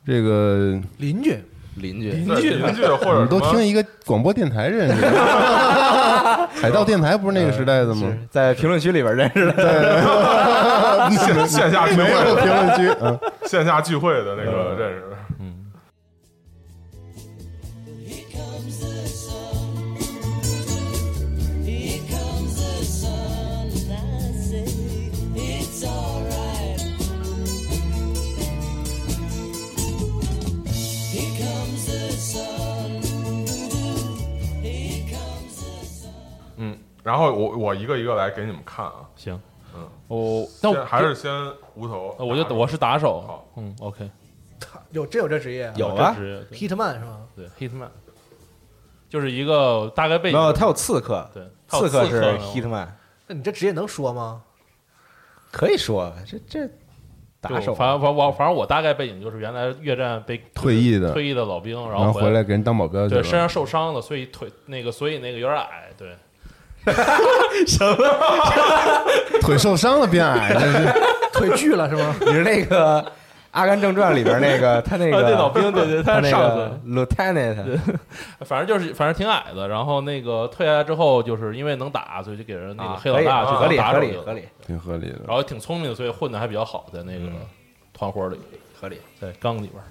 这个，邻居邻居邻居邻居或者你都听一个广播电台认识的。[laughs] 海盗电台不是那个时代的吗？在评论区里边认识的，线 [laughs] 线下聚没有会评论区，嗯，线下聚会的那个认识。然后我我一个一个来给你们看啊。行，嗯，我那我先还是先无头呃，我就我是打手。好，嗯，OK，有真有这职业啊？有啊。这职业对，Hitman 是吗？对，Hitman，就是一个大概背景，没有，他有刺客，对，他有刺客是呢 Hitman，那你这职业能说吗？可以说这这打手，就反正反正我反正我大概背景就是原来越战被退役的退役的老兵，然然后回回来给人当保镖去。对身上受伤了，所以腿那个所以那个有点矮，对，[laughs] [laughs] 腿受伤了变矮，这是 [laughs] 腿锯了是吗？你是那个阿甘正传》里边那个他那个啊电脑兵对对他他那是上个 lieutenant，反正就是反正挺矮的。然后那个退下来之后，就是因为能打，所以就给人那个啊黑老大去合理合理合理挺合理的。然后也挺聪明的，所以混的还比较好，在那个团伙里，合理。在缸里边。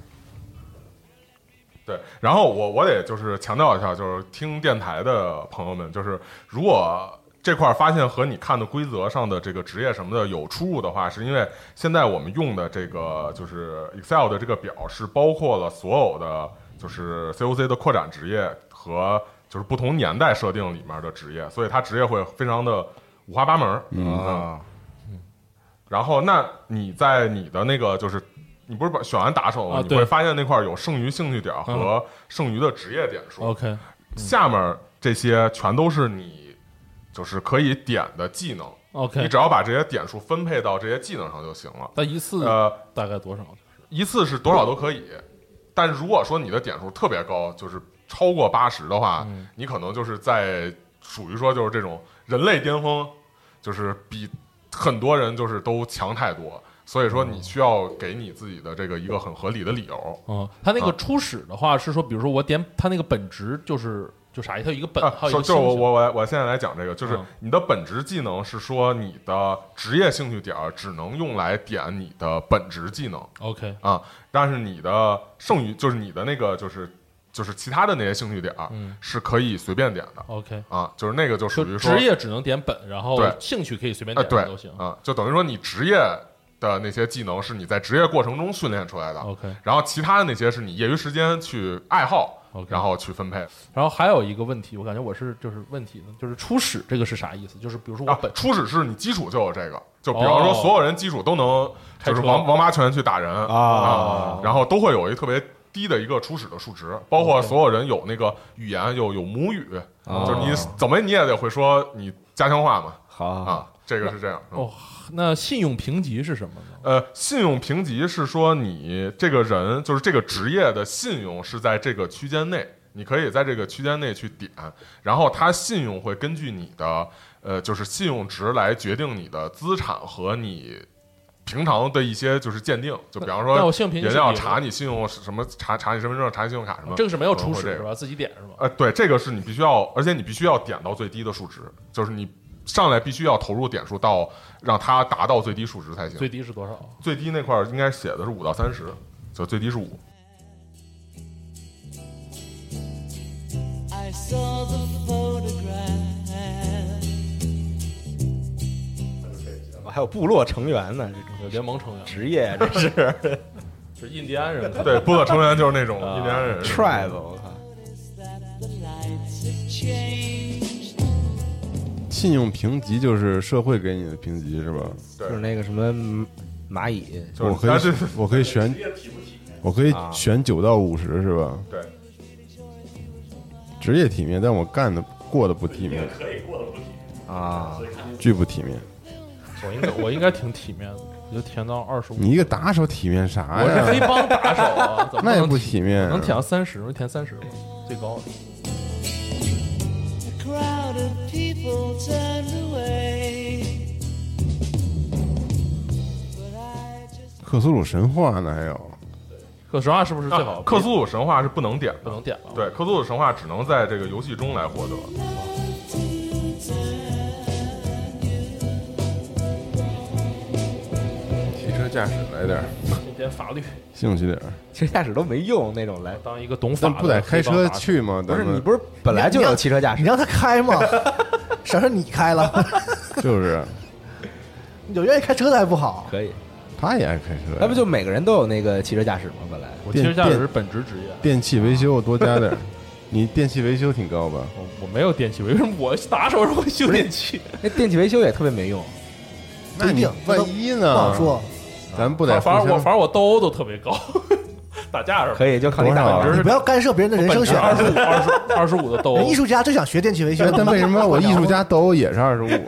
对，然后我我得就是强调一下，就是听电台的朋友们，就是如果这块儿发现和你看的规则上的这个职业什么的有出入的话，是因为现在我们用的这个就是 Excel 的这个表是包括了所有的就是 COC 的扩展职业和就是不同年代设定里面的职业，所以它职业会非常的五花八门啊。嗯。啊，然后，那你在你的那个就是，你不是把选完打手吗？啊你会发现那块儿有剩余兴趣点儿和剩余的职业点数。OK，下面这些全都是你就是可以点的技能。OK，你只要把这些点数分配到这些技能上就行了。那一次呃，大概多少？一次是多少都可以，但如果说你的点数特别高，就是超过八十的话，嗯你可能就是在属于说就是这种人类巅峰，就是比很多人就是都强太多，所以说你需要给你自己的这个一个很合理的理由。嗯，他那个啊。初始的话是说，比如说我点他那个本职就是就啥？它有一个本，就是我我我我现在来讲这个，就是嗯。你的本职技能是说你的职业兴趣点儿只能用来点你的本职技能。OK，啊，但是你的剩余就是你的那个就是就是其他的那些兴趣点儿嗯。是可以随便点的。OK，啊，就是那个就属于说职业只能点本，然后兴趣可以随便点都行。啊，就等于说你职业的那些技能是你在职业过程中训练出来的，OK，然后其他的那些是你业余时间去爱好 OK 然后去分配然后还有一个问题，我感觉我是就是问题呢，就是初始这个是啥意思？就是比如说我啊本。初始是你基础就有这个，就比方说哦所有人基础都能就是王王八拳去打人啊然后都会有一特别低的一个初始的数值，包括所有人有那个语言有有母语，哦就是你怎么你也得会说你家乡话嘛好啊，这个是这样。嗯哦，那信用评级是什么呢？呃，信用评级是说你这个人就是这个职业的信用是在这个区间内，你可以在这个区间内去点，然后它信用会根据你的呃就是信用值来决定你的资产和你平常的一些就是鉴定，就比方说人要查你信用什么，查查你身份证，查你信用卡什么，这个是没有初始是吧？自己点是吗？呃，对，这个是你必须要，而且你必须要点到最低的数值，就是你上来必须要投入点数到让它达到最低数值才行。最低是多少？最低那块儿应该写的是五到三十，就最低是五。还有部落成员呢，这种有联盟成员职业这是 [laughs] 是印第安人，对，部落成员就是那种啊印第安人。tribe，信用评级就是社会给你的评级是吧？就是那个什么嗯蚂蚁，我可以 [laughs] 我可以选，我可以啊选九到五十是吧？对，职业体面，但我干的过得不体面，啊，巨不体面。我应该 [laughs] 我应该挺体面的，我就填到二十五。你一个打手体面啥我是黑？帮打手啊，那也不体体面啊能填到三十？我填三十吧，最高克苏鲁神话呢？还有可实话是不是最好啊？克苏鲁神话是不能点的，不能点了？对，克苏鲁神话只能在这个游戏中来获得。汽车驾驶来点儿，今天法律 [laughs] 兴趣点儿。其实驾驶都没用那种来。当一个懂法的不得开车去吗？不是你不是本来就有汽车驾驶？你让他开嘛，[laughs] 啥事你开了，[laughs] 就是有愿意开车的还不好。可以，他也爱开车呀，那不就每个人都有那个汽车驾驶吗？本来我汽车驾驶是本职职业，电器维修多加点儿。你电器维修挺高吧？我我没有电器，为什么我打手是会修电器？那电器维修也特别没用。不一定那你万一呢？不好说，咱不得反正我反正我斗殴都特别高，[laughs] 打架是吧？可以，就靠你打不要干涉别人的人生选二十五择。二十二十五的斗殴艺，术家就想学电气维修，但为什么我艺术家斗殴也是二十五 [laughs]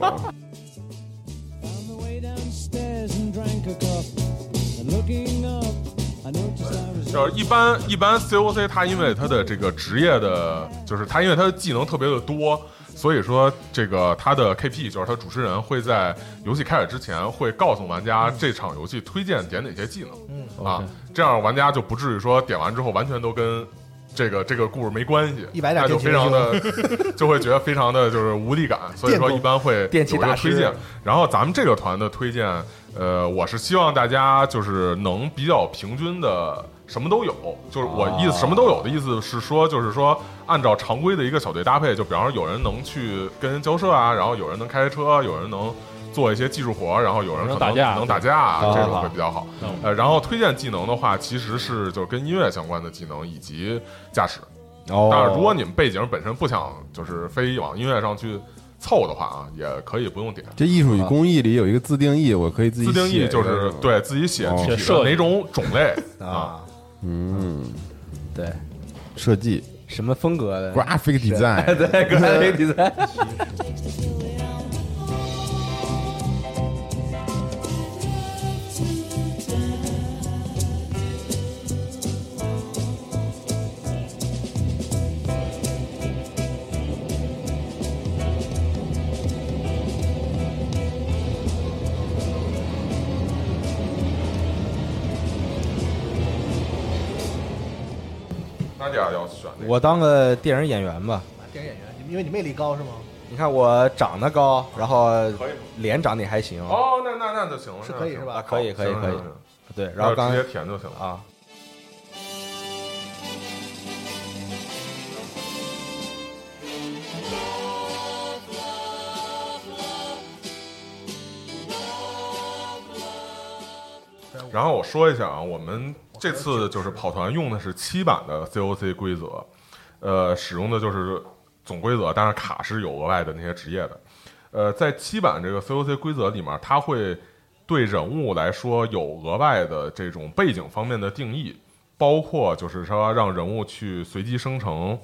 就是一般一般 COC 他因为他的这个职业的，就是他因为他的技能特别的多，所以说这个他的 KP 就是他主持人会在游戏开始之前会告诉玩家这场游戏推荐点哪些技能，嗯啊这样玩家就不至于说点完之后完全都跟。这个这个故事没关系，100点那就非常的 [laughs] 就会觉得非常的就是无力感，[laughs] 所以说一般会电气有一个推荐。然后咱们这个团的推荐，呃，我是希望大家就是能比较平均的，什么都有。就是我意思，什么都有的意思是说，就是说按照常规的一个小队搭配，就比方说有人能去跟人交涉啊，然后有人能开车，有人能。做一些技术活，然后有人可能能打架能打架，好这种会比较好嗯。呃，然后推荐技能的话，其实是就是跟音乐相关的技能以及驾驶。哦当然，如果你们背景本身不想就是非往音乐上去凑的话啊，也可以不用点。这艺术与工艺里有一个自定义，我可以自己自定义写就是对自己写哦具体哪种种类 [laughs] 啊。啊，嗯，对，设计。什么风格的？graphic [laughs] design，对，[laughs] 格莱我当个电影演员吧。电影演员，因为你魅力高是吗？你看我长得高，然后可以脸长得也还行，哦，那那那就行了，是可以是吧啊，可以可以可以对，然后刚直接填就行了。啊，然后我说一下啊，我们这次就是跑团用的是七版的 COC 规则，呃，使用的就是总规则，但是卡是有额外的那些职业的。呃，在七版这个 COC 规则里面，它会对人物来说有额外的这种背景方面的定义，包括就是说让人物去随机生成，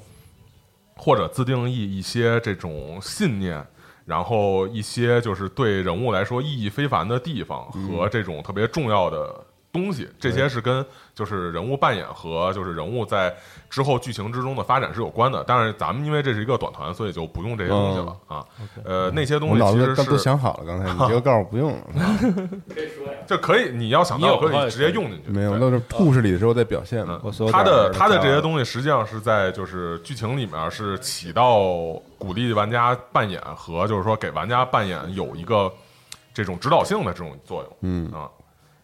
或者自定义一些这种信念，然后一些就是对人物来说意义非凡的地方和这种特别重要的东西，这些是跟就是人物扮演和就是人物在之后剧情之中的发展是有关的。但是咱们因为这是一个短团，所以就不用这些东西了啊。呃，那些东西其实是想好了，刚才你 [laughs] 这个告诉我不用。了，这可以，你要想到可以直接用进去，没有，对。都是故事里的时候再表现嘛。我所有它点儿的。他的这些，东西实际上是在就是剧情里面是起到鼓励玩家扮演和就是说给玩家扮演有一个这种指导性的这种作用，嗯。啊，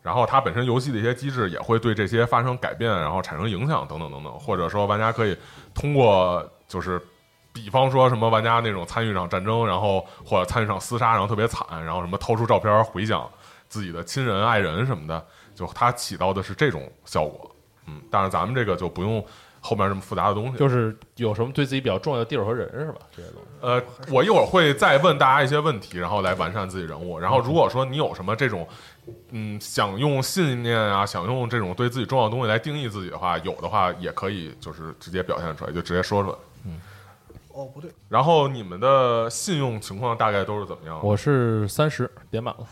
然后它本身游戏的一些机制也会对这些发生改变，然后产生影响等等等等，或者说玩家可以通过就是。比方说什么玩家那种参与一场战争，然后或者参与一场厮杀，然后特别惨，然后什么掏出照片回想自己的亲人、爱人什么的，就它起到的是这种效果。嗯，但是咱们这个就不用后面这么复杂的东西。就是有什么对自己比较重要的地儿和人是吧？这些东西。呃，我一会儿会再问大家一些问题，然后来完善自己人物。然后如果说你有什么这种，嗯，想用信念啊，想用这种对自己重要的东西来定义自己的话，有的话也可以就是直接表现出来，就直接说出来。嗯哦，不对，然后你们的信用情况大概都是怎么样？我是三十点满了，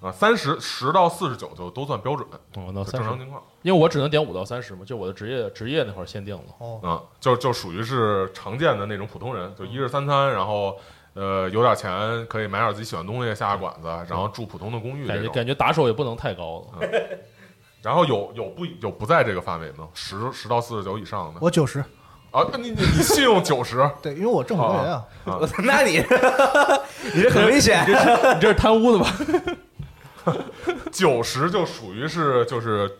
啊，三十十到四十九就都算标准，嗯，到就三十，正常情况。因为我只能点五到三十嘛，就我的职业职业那块儿限定了。哦，啊，就就属于是常见的那种普通人，就一日三餐，然后呃有点钱可以买点自己喜欢的东西，下下馆子，然后住普通的公寓。感觉感觉打手也不能太高了。[laughs] 然后有有不有不在这个范围吗？十十到四十九以上的我九十，啊？那你你你信用九十 [laughs] 对，因为我正常人啊，我操 [laughs] 那你你这很危险。你这是贪污的吧？九十就属于是就是。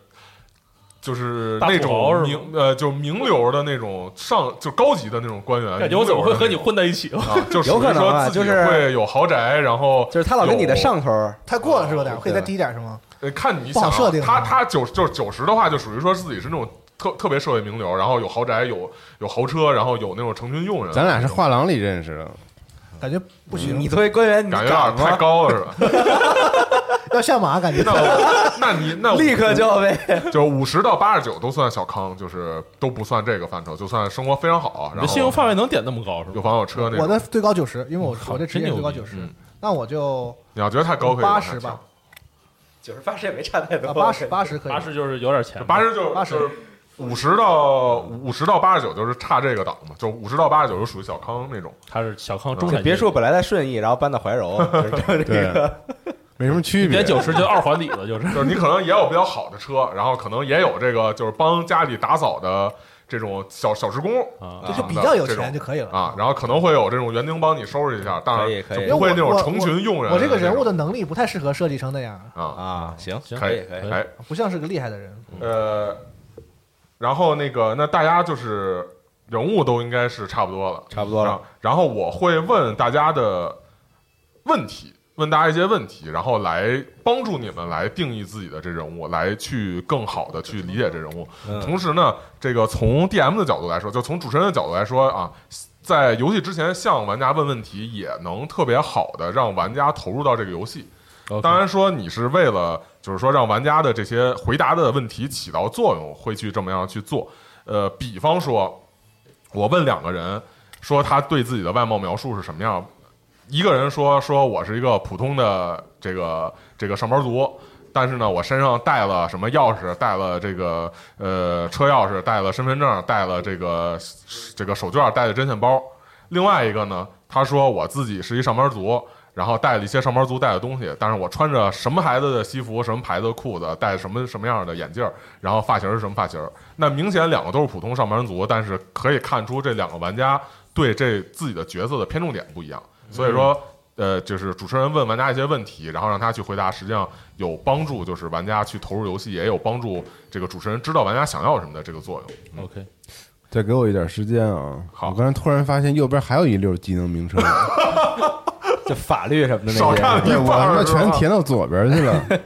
就是那种名呃，就名流的那种上就高级的那种官员，感觉我怎么会和你混在一起了？啊？就属于有可能啊说自己就是会有豪宅，然后就是他老跟你的上头，太过了是有点，哦可以再低点是吗？呃，看你想啊设定啊他他九就是九十的话，就属于说自己是那种特特别社会名流，然后有豪宅，有有豪车，然后有那种成群佣人。咱俩是画廊里认识的，感觉不行，你作为官员，你感觉有点太？高了，是吧？[laughs] [laughs] 要下马，感觉。那我那你那立刻就要被就五十到八十九都算小康，就是都不算这个范畴，就算生活非常好，然后信用范围能点那么高是有？房有车那种。我的最高九十，因为我我这职业最高九十。嗯，那我就你要觉得太高，可以八十吧，九十八十也没差太多。啊八十八十可以。八，十就是有点钱，八十就80就是五十到五十到八十九就是差这个档嘛，就五十到八十九就属于小康那种。他是小康中产别墅本来在顺义，然后搬到怀柔，[laughs] 就是这对。个，没什么区别别。九十就二环里了，就是就是你可能也有比较好的车，然后可能也有这个就是帮家里打扫的这种小小时工啊就就比较有钱就可以了啊，然后可能会有这种园丁帮你收拾一下，当然可以可以就不会那种成群用人。我这个人物的能力不太适合设计成那样，啊，啊，行行可以可以可以哎不像是个厉害的人。呃，然后那个那大家就是人物都应该是差不多了，差不多了。然后我会问大家的问题，问大家一些问题，然后来帮助你们来定义自己的这人物，来去更好的去理解这人物。嗯同时呢，这个从 DM 的角度来说，就从主持人的角度来说啊，在游戏之前向玩家问问题，也能特别好的让玩家投入到这个游戏。当然说你是为了就是说让玩家的这些回答的问题起到作用，会去这么样去做。呃，比方说，我问两个人说他对自己的外貌描述是什么样，一个人说说我是一个普通的这个这个上班族，但是呢，我身上带了什么钥匙，带了这个呃车钥匙，带了身份证，带了这个这个手绢，带了针线包。另外一个呢，他说我自己是一上班族，然后带了一些上班族带的东西，但是我穿着什么牌子的西服，什么牌子的裤子，戴什么什么样的眼镜，然后发型是什么发型。那明显两个都是普通上班族，但是可以看出这两个玩家对这自己的角色的偏重点不一样。所以说，呃，就是主持人问玩家一些问题，然后让他去回答，实际上有帮助，就是玩家去投入游戏，也有帮助这个主持人知道玩家想要什么的这个作用。OK，再给我一点时间啊！好我刚才突然发现右边还有一溜技能名称，[laughs] 就法律什么的少看了那些，对我他妈全填到左边去了。[laughs]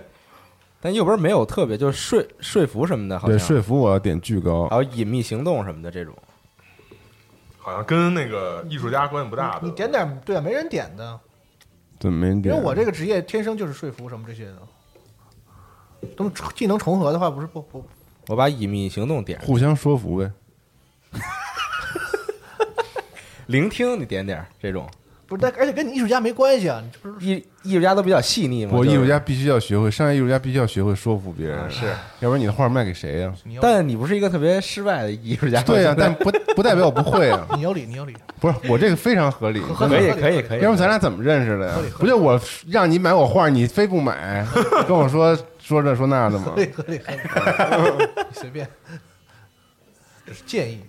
但右边没有特别，就是说说服什么的，好对，像说服我要点巨高还。有隐秘行动什么的这种。好像跟那个艺术家关系不大的。你点点对啊，没人点的，怎么没人点？因为我这个职业天生就是说服什么这些的。都技能重合的话，不是不不我把隐秘行动点上，互相说服呗。[laughs] 聆听你点点这种不是，但而且跟你艺术家没关系啊，你这不是艺艺术家都比较细腻嘛。我，艺术家必须要学会，商业艺术家必须要学会说服别人，是，要不然你的画卖给谁呀？但你不是一个特别失败的艺术家。对呀，但不不代表我不会啊。你有理，你有理，不是，我这个非常合理。合可以合理可以可以，要不咱俩怎么认识的呀不就我让你买我画，你非不买，[laughs] 跟我说说这说那的吗合？理合理合理，你随便，这是建议。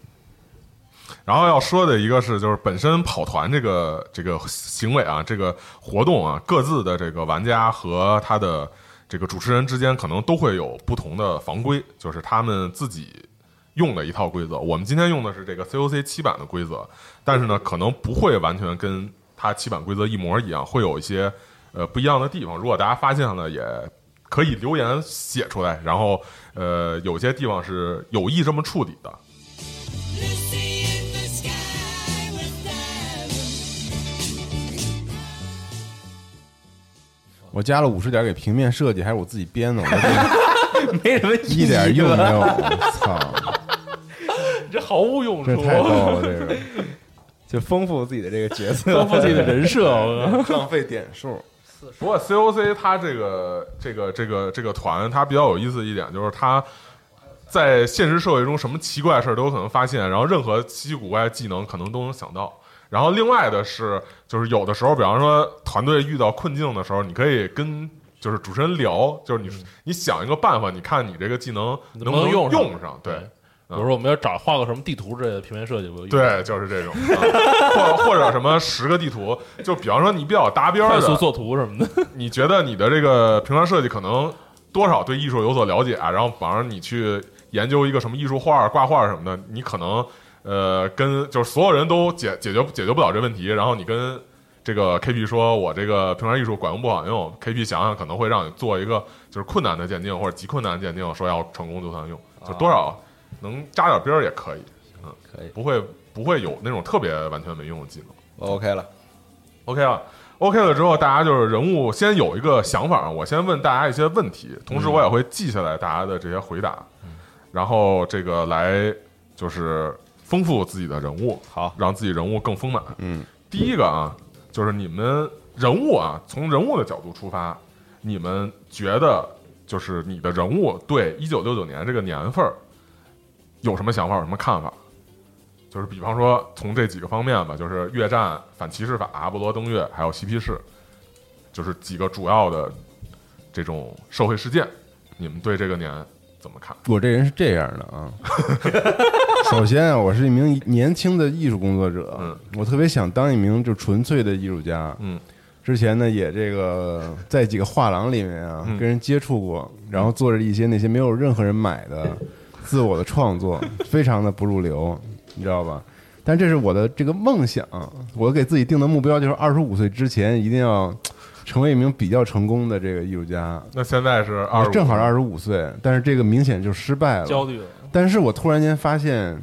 然后要说的一个是，就是本身跑团这个这个行为啊，这个活动啊，各自的这个玩家和他的这个主持人之间可能都会有不同的防规，就是他们自己用的一套规则。我们今天用的是这个 COC 七版的规则，但是呢，可能不会完全跟它七版规则一模一样，会有一些呃不一样的地方。如果大家发现了，也可以留言写出来。然后呃，有些地方是有意这么处理的。我加了五十点给平面设计，还是我自己编的，我这 [laughs] 没什么意义一点用没有。我操，[laughs] 这毫无用处这，太高了，[laughs] 这个就丰富自己的这个角色，丰富自己的人设。我浪费点数。不过 COC 它这个这个这个这个团，它比较有意思一点就是它在现实社会中什么奇怪的事儿都有可能发现，然后任何稀奇古怪的技能可能都能想到。然后另外的是，就是有的时候，比方说团队遇到困境的时候，你可以跟就是主持人聊，就是你你想一个办法，你看你这个技能能能不能用上用上？对，比如说我们要找画个什么地图之类的平面设计，我对，就是这种，啊或或者什么十个地图，就比方说你比较搭边的，快速做图什么的。[laughs] 你觉得你的这个平面设计可能多少对艺术有所了解，然后反而你去研究一个什么艺术画、挂画什么的，你可能呃跟就是所有人都解解决解决不了这问题，然后你跟这个 KP 说，我这个平面艺术管用不管用，KP 想想可能会让你做一个就是困难的鉴定或者极困难的鉴定，说要成功就算用，就多少能扎点边儿也可以，嗯，可以不会不会有那种特别完全没用的技能。OK 了。OK 了，OK 了之后，大家就是人物先有一个想法，我先问大家一些问题，同时我也会记下来大家的这些回答，然后这个来就是丰富自己的人物，好，让自己人物更丰满。嗯，第一个啊，就是你们人物啊，从人物的角度出发，你们觉得就是你的人物对一九六九年这个年份儿有什么想法，有什么看法？就是比方说从这几个方面吧，就是越战、反歧视法、阿波罗登月，还有嬉皮士，就是几个主要的这种社会事件，你们对这个年怎么看？我这人是这样的啊。[laughs] 首先啊，我是一名年轻的艺术工作者，嗯我特别想当一名就纯粹的艺术家。嗯之前呢，也这个在几个画廊里面啊，嗯跟人接触过，然后做着一些那些没有任何人买的 [laughs] 自我的创作，非常的不入流，你知道吧？但这是我的这个梦想，我给自己定的目标就是二十五岁之前一定要成为一名比较成功的这个艺术家。那现在是正好是二十五岁，但是这个明显就失败了。焦虑了。但是我突然间发现，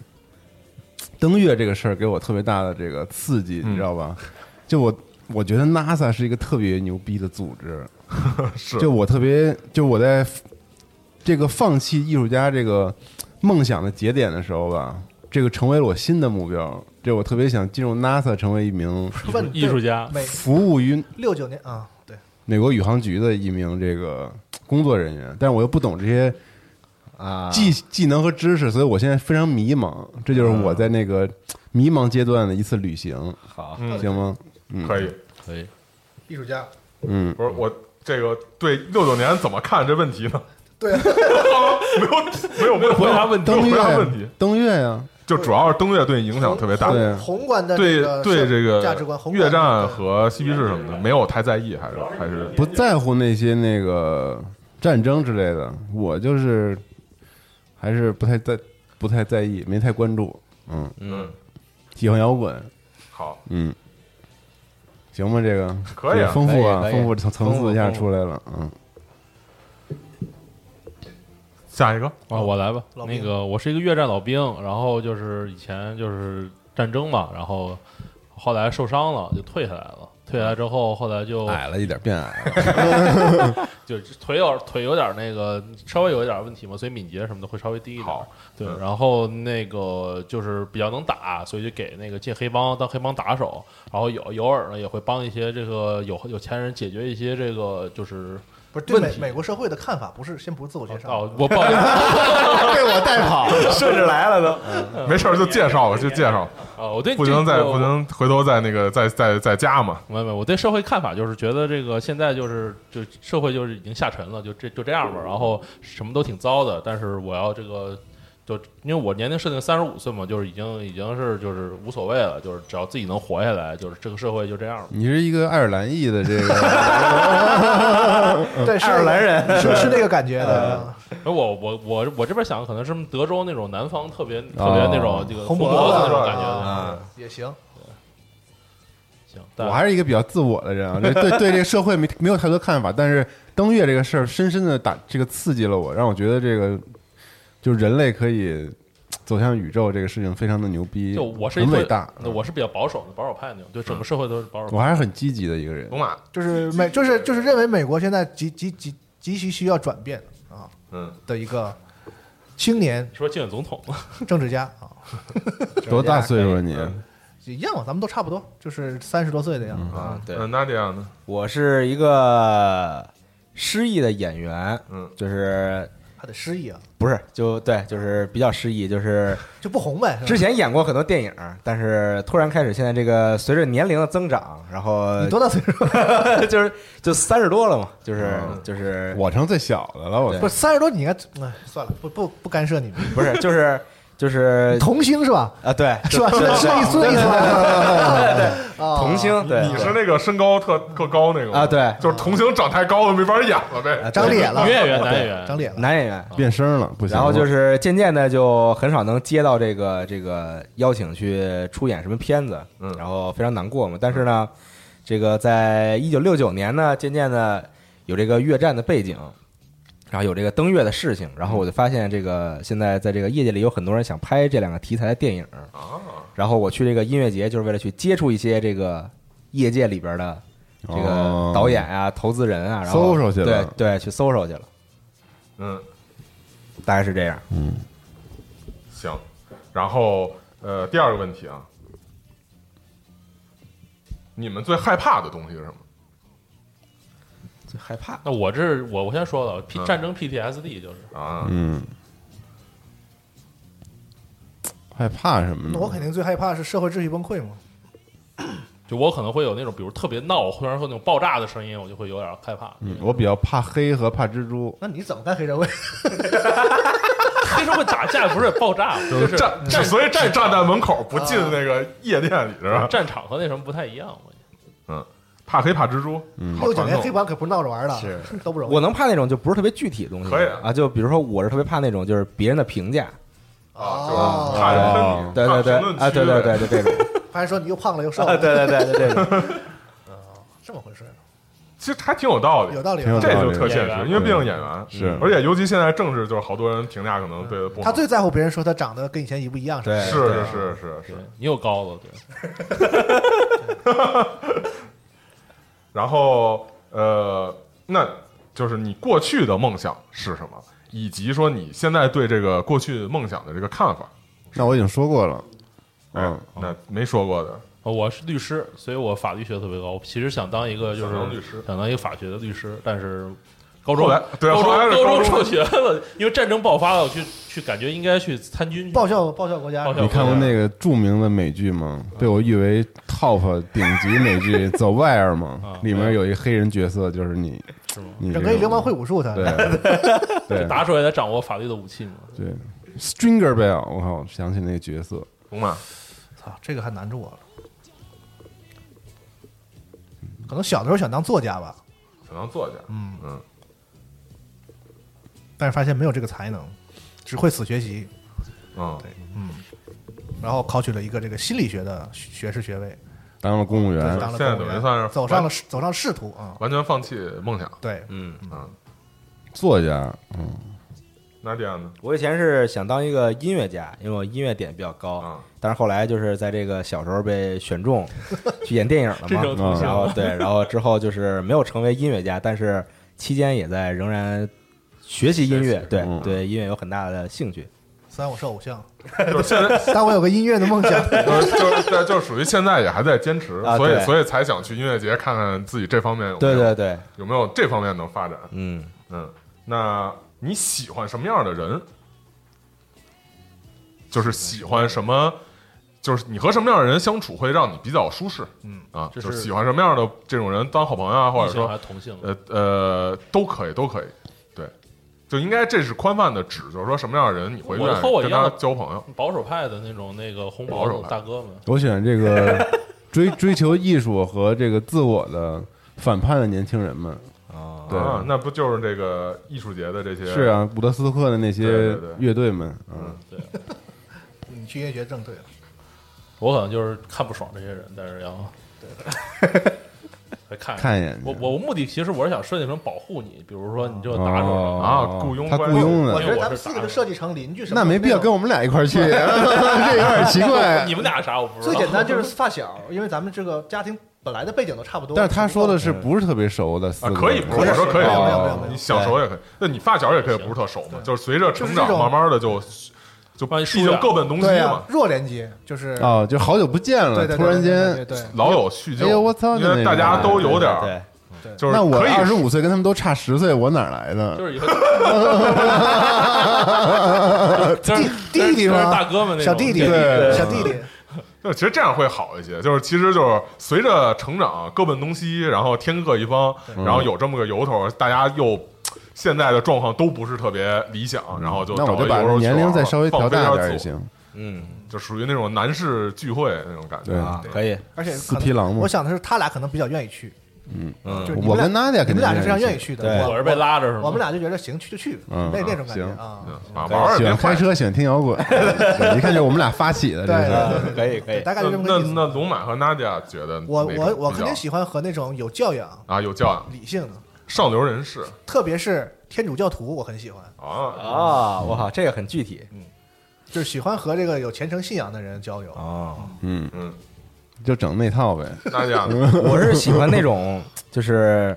登月这个事儿给我特别大的这个刺激，嗯你知道吧？就我我觉得 NASA 是一个特别牛逼的组织，[laughs] 是就我特别就我在这个放弃艺术家这个梦想的节点的时候吧，这个成为了我新的目标。这我特别想进入 NASA，成为一名问艺术家服务于六九年啊，对，美国宇航局的一名这个 [tsk] 工作人员，但是我又不懂这些啊，技技能和知识，所以我现在非常迷茫。这就是我在那个 [tsk] 迷茫阶段的一次旅行，好，嗯。行吗？可以。可以，艺术家，嗯，不是我这个对六九年怎么看这问题呢？对，[laughs] 没有没有没有回答问题没有登月回答问题，登月呀，就主要是登月对你影响特别大。对宏观的对这个社对这个价值观，越战和嬉皮士什么的没有太在意，还是还是不在乎那些那个战争之类的，我就是还是不太在不太在意，没太关注。嗯，嗯喜欢摇滚，好嗯，行吗？这个可以啊丰富啊，丰富层层次一下出来了。嗯，下一个啊，我来吧。那个，我是一个越战老兵，然后就是以前就是战争嘛，然后后来受伤了就退下来了。退下来之后，后来就矮了一点，变矮了。[laughs] 就腿有腿有点那个稍微有一点问题嘛，所以敏捷什么的会稍微低一点。对嗯，然后那个就是比较能打，所以就给那个进黑帮当黑帮打手，然后有偶尔呢也会帮一些这个有有钱人解决一些这个就是不是对问题。美美国社会的看法，不是先不是自我介绍，哦，我不好意思被我带跑，[laughs] 甚至来了都。没事儿就介绍吧，就介绍，啊，我对不能再不能回头再那个再再再加嘛。没有没有，我对社会看法就是觉得这个现在就是就社会就是已经下沉了，就这就这样吧，然后什么都挺糟的，但是我要这个就因为我年龄设定三十五岁嘛，就是已经已经是就是无所谓了，就是只要自己能活下来，就是这个社会就这样了。你是一个爱尔兰裔的这个，[laughs] 对，是爱尔兰人 [laughs] 是是那个感觉的，而我我我我这边想的可能是德州那种南方特别特别那种这个红脖脖子子那种感觉啊也行。行，但我还是一个比较自我的人啊，对对对这个社会没没有太多看法，但是登月这个事儿深深的打这个刺激了我，让我觉得这个就是人类可以走向宇宙这个事情非常的牛逼，就我是很伟大，我是比较保守的保守派那种，对整个社会都是保守派。我还是很积极的一个人龙。马，就是美，就是就是认为美国现在极极极极其需要转变啊嗯，的一个青年说竞选总统，[laughs] 政治家啊，[laughs] 多大岁数了你？一样嘛，咱们都差不多，就是三十多岁的样子啊。对嗯，那这样呢？我是一个失忆的演员，嗯，就是还得失忆啊，不是就对，就是比较失忆，就是 [laughs] 就不红呗。之前演过很多电影，但是突然开始现在这个随着年龄的增长，然后你多大岁数？[laughs] 就是就三十多了嘛，就是嗯就是我成最小的了，我不是三十多，你应该哎算了，不不不干涉你们。不是就是就是童星是吧？啊对是吧？是对是一孙一孙。对 [laughs] 童星对你是那个身高特特高那个吗啊对就是童星长太高了没法演了呗。啊长脸了，女演员男演员长脸了。男演员，变声了，不行。然后就是渐渐的就很少能接到这个这个邀请去出演什么片子，嗯然后非常难过嘛。但是呢，这个在一九六九年呢，渐渐的有这个越战的背景，然后有这个登月的事情，然后我就发现这个现在在这个业界里有很多人想拍这两个题材的电影，啊，然后我去这个音乐节就是为了去接触一些这个业界里边的这个哦导演啊、投资人啊，然后搜搜去了。对对，去搜搜去了，嗯，大概是这样。嗯。行。然后呃，第二个问题啊，你们最害怕的东西是什么？最害怕那我这我我先说了，P 嗯战争 PTSD 就是啊，嗯，害怕什么呢？那我肯定最害怕是社会秩序崩溃嘛。就我可能会有那种，比如特别闹，或者说那种爆炸的声音，我就会有点害怕。嗯，我比较怕黑和怕蜘蛛。那你怎么在黑社会？[laughs] 黑社会打架不是爆炸，就是站，战所以只站在门口不进那个夜店里是吧？战场和那什么不太一样。我觉得嗯，怕黑怕蜘蛛，好六九传年黑板可不是闹着玩的，是。都不容易。我能怕那种就不是特别具体的东西，可以啊，就比如说我是特别怕那种就是别人的评价，啊，就是哦怕人喷你，对对对啊，对对对对这种，发现说你又胖了又瘦啊了，对对对对这种，这么回事，其实还挺有道理，有道理。挺有有道理。这就特现演员实，因为毕竟演员是。而且尤其现在正是就是好多人评价可能对他不好，他最在乎别人说他长得跟以前一不一样，对是是是是。对。是，你有高子，对，[laughs] 然后呃，那就是你过去的梦想是什么，以及说你现在对这个过去梦想的这个看法。那我已经说过了，嗯，哎那没说过的，呃我是律师，所以我法律学特别高。其实想当一个就是律师想当一个法学的律师，但是高中后来对高中后来是高高中辍学了，因为战争爆发了，我去去感觉应该去参军去。报效报效国家报。效你看过那个著名的美剧吗？被我誉为 top 顶级美剧《The Wire》吗 [laughs] 啊？里面有一个黑人角色，就是你，是吗？你这种整个流氓会武术，他对 [laughs] 对打手也得掌握法律的武器嘛。对，Stringer Bell，我靠，想起那个角色，懂吗？操，这个还难住我了。可能小的时候想当作家吧，想当作家，嗯嗯，但是发现没有这个才能，只会死学习，嗯，然后考取了一个这个心理学的学士学位，当了公务员，当了现在公务员。等于算是走上了走上仕途啊。完全放弃梦想。对，嗯嗯，作家，嗯，那这样呢？我以前是想当一个音乐家，因为我音乐点比较高，啊，但是后来就是在这个小时候被选中 [laughs] 去演电影了嘛，然后对，然后之后就是没有成为音乐家，但是期间也在仍然学习音乐，对嗯对音乐有很大的兴趣。虽然我是偶像，就是现在 [laughs] 但我有个音乐的梦想。[laughs] 就是就就是属于现在也还在坚持，啊所以所以才想去音乐节看看自己这方面有没有对对对，有没有这方面的发展。嗯，嗯，那你喜欢什么样的人？就是喜欢什么？就是你和什么样的人相处会让你比较舒适？嗯啊，就是喜欢什么样的这种人当好朋友啊，或者说同性？呃呃都可以，都可以。对，就应该这是宽泛的指，就是说什么样的人你会我愿意跟他和我一样的交朋友。保守派的那种那个红保守大哥们，我喜欢这个 [laughs] 追追求艺术和这个自我的反叛的年轻人们。啊，对啊，那不就是这个艺术节的这些？是，啊，伍德斯托克的那些对对对乐队们，嗯，对你去音乐节正对了，我可能就是看不爽这些人，但是要 [laughs] 来看看一眼我我目的其实我是想设计成保护你，比如说你就打手哦啊雇佣他雇佣的，我觉得咱们四个就设计成邻居什么的那没必要跟我们俩一块儿去，[laughs] 这有点奇怪 [laughs] 你。们俩啥我不知道。最简单就是发小，因为咱们这个家庭本来的背景都差不多。但是他说的是不是特别熟的啊，可以，不是我说可以，没有没有你想熟也可以，那你发小也可以不是特熟嘛，就是随着成长，慢慢的就就毕竟各奔东西嘛，，弱连接就是哦，就好久不见了，对对对突然对对间，对对，老有叙旧。哎呦我操因为大家都有点儿，对，就是那我可以二十五岁跟他们都差十岁，我哪儿来的？就是以后 [laughs] [laughs] 弟弟弟吗？大哥们那种小弟弟，对小弟弟，[laughs] 就其实这样会好一些，就是其实就是随着成长各奔东西，然后天各一方，然后有这么个由头，大家又现在的状况都不是特别理想，然后就那我就把年龄再稍微调大飞下自我点也行。嗯就属于那种男士聚会那种感觉对啊，可以，而且四匹狼嘛我想的是他俩可能比较愿意去，嗯我就是你们跟娜迪亚肯定你们俩是非常愿愿意去的，对我我是被拉着是吗？我们俩就觉得行，去就去，嗯那那种感觉啊。啊，玩儿喜。欢开车，喜欢听摇滚，[laughs] 对一看就是我们俩发起的，这对 [laughs] 是。可以可以，大概那那就这么个意思。那龙马和娜迪亚觉得我我我肯定喜欢和那种有教养、啊有教养理性的，上流人士。特别是天主教徒，我很喜欢，啊。啊，我靠，这个很具体。就是喜欢和这个有虔诚信仰的人交流。啊。嗯，嗯，就整那套呗。[laughs] 我是喜欢那种就是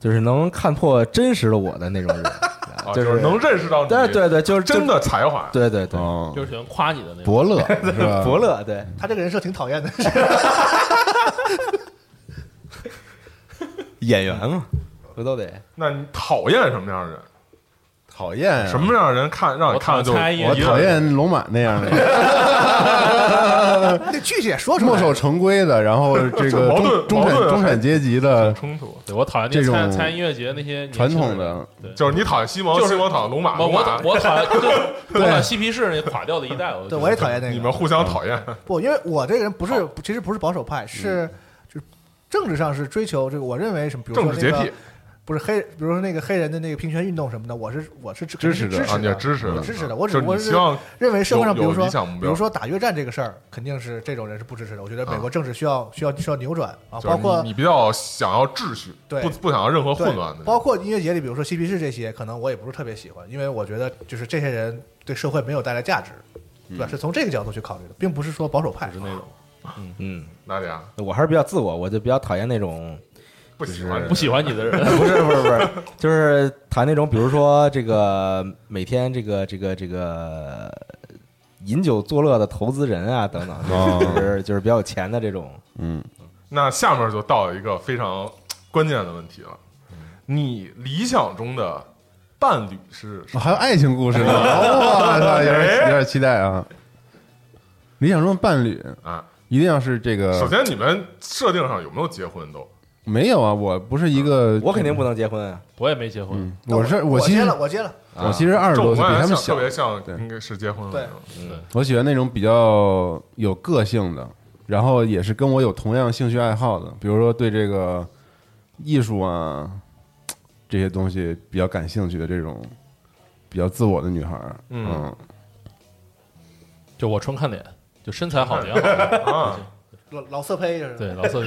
就是能看破真实的我的那种人，啊就就是能认识到你对对对，就是真，的才华，对对对，哦，就是喜欢夸你的那种。伯乐 [laughs] 是吧？伯乐对，他这个人设挺讨厌的，演员嘛，不都得那你讨厌什么样的人？讨厌啊什么样的人看让你看了就讨厌我讨厌龙马那样的，得 [laughs] 具体说出来。墨守成规的，然后这个 [laughs] 矛盾中中产矛盾中产阶级的冲突，对我讨厌那这种参参音乐节那些年传轻人统的，就是你讨厌西蒙，就是西蒙讨厌龙马，我龙马我我讨厌就 [laughs] 我讨厌嬉皮士那垮掉的一代，对，我也讨厌那个。你们互相讨厌，不，因为我这个人不是，其实不是保守派，是就是政治上是追求这个，我认为什么，比如说那个政治洁癖不是黑，比如说那个黑人的那个平权运动什么的，我是我是支支持的支持啊，你也支持的，我支持的，我只就是不过是你希望认为社会上，比如说比如说打越战这个事儿，肯定是这种人是不支持的。我觉得美国啊政治需要需要需要扭转啊，包括你你比较想要秩序，对。不不想要任何混乱的，包括音乐节里，比如说嬉皮士这些，可能我也不是特别喜欢，因为我觉得就是这些人对社会没有带来价值，对吧？是从这个角度去考虑的，并不是说保守派。是那种。嗯，哪里啊？我还是比较自我，我就比较讨厌那种不喜欢不喜欢你的人，[laughs] 不是不是不是，就是谈那种，比如说这个每天这个这个这个饮酒作乐的投资人啊等等，哦就是就是比较有钱的这种。嗯，那下面就到了一个非常关键的问题了，你理想中的伴侣是什么？哦还有爱情故事呢，[laughs] 哇，操有点有点期待啊！理想中的伴侣啊，一定要是这个，首先你们设定上有没有结婚都？没有啊，我不是一个，我肯定不能结婚啊，我也没结婚。嗯，，我是我其实接了，我结了，我其实二十多岁，比他们小。特别像，对应该是结婚了。对。嗯，我喜欢那种比较有个性的，然后也是跟我有同样兴趣爱好的，比如说对这个艺术啊这些东西比较感兴趣的这种比较自我的女孩儿。嗯。嗯，就我纯看脸，就身材好点好，[laughs] 啊，老老色胚是吧？对，老色，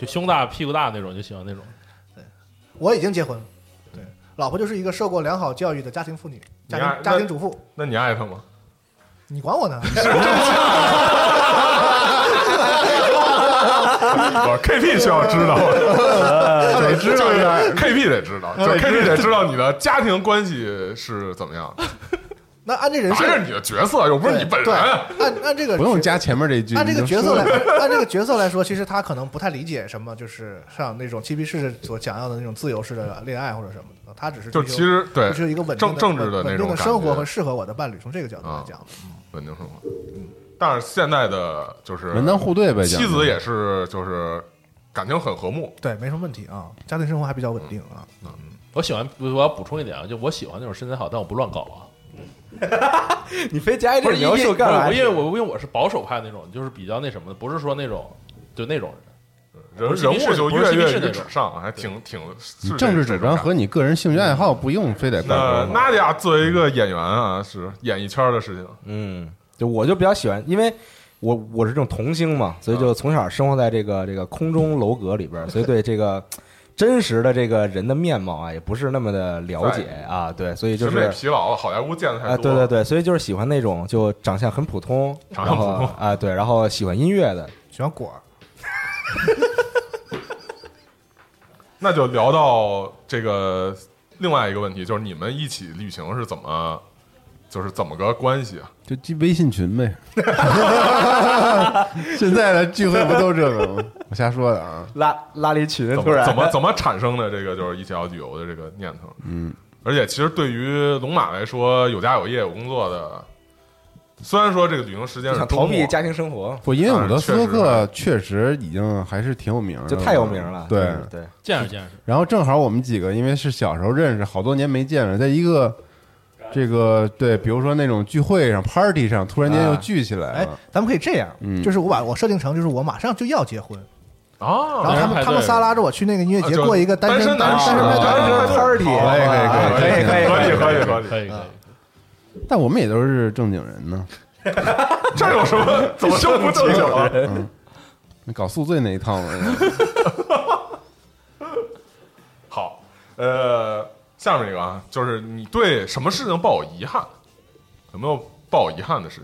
就胸大屁股大那种，就喜欢那种。对我已经结婚了，对，老婆就是一个受过良好教育的家庭妇女，家你爱庭家庭主妇，那你爱她吗？你管我呢？[laughs] 我 KP 需要知道，[laughs] 得知道 KP 得知道，就 KP 得知道你的家庭关系是怎么样的，那按这人设还，是你的角色，又不是你本对，人。按按这个不用加前面这一句，按这个角色来，[laughs] 按这个角色来说，其实他可能不太理解什么，就是像那种嬉皮士所想要的那种自由式的恋爱或者什么的，他只是就其实对就是一个稳定政政治的稳那种生活和适合我的伴侣，从这个角度来啊讲，稳定生活，嗯，但是现在的就是门当户对呗，妻子也是就是感情很和睦，对，没什么问题啊，家庭生活还比较稳定啊。嗯我喜欢，我要补充一点啊，就我喜欢那种身材好，但我不乱搞啊。[laughs] 你非加一不是这描述干嘛？因为我因为我是保守派那种，就是比较那什么的，不是说那种就那种人。人人物就不是嬉皮跃跃于士那种纸上，还挺挺你政治这主张和你个人兴趣爱好不用非得挂那钩。娜迪亚作为一个演员啊，是演艺圈的事情，嗯，就我就比较喜欢，因为我我是这种童星嘛，所以就从小生活在这个这个空中楼阁里边，所以对这个真实的这个人的面貌啊，也不是那么的了解啊。对，所以就审美是疲劳了，好莱坞见的太啊，多。对对对，所以就是喜欢那种就长相很普通，长相然后普通啊，对，然后喜欢音乐的，喜欢果儿，[laughs] 那就聊到这个另外一个问题，就是你们一起旅行是怎么，就是怎么个关系啊？就进微信群呗。[laughs] 现在的聚会不都这个吗？我瞎说的啊。拉拉了一群，怎突然么怎么怎么产生的这个就是一起要旅游的这个念头？嗯，而且其实对于龙马来说，有家有业有工作的，虽然说这个旅行时间是想周逃避家庭生活，不，因为伍德斯托啊克确实已经还是挺有名的，就太有名了。对就是对，见识见识，然后正好我们几个因为是小时候认识，好多年没见了，在一个这个对，比如说那种聚会上、party 上，突然间又聚起来，哎，咱们可以这样，就是我把我设定成，就是我马上就要结婚，然后他们他们仨拉着我去那个音乐节过一个单身单身单身 party，可以可以可以可以可以可以可以可以，但我们也都是正经人呢，[laughs] 这有什么 [laughs] 怎么就不正经了？[laughs] 你搞宿醉那一套吗？好，呃。下面一个啊，就是你对什么事情抱有遗憾？有没有抱有遗憾的事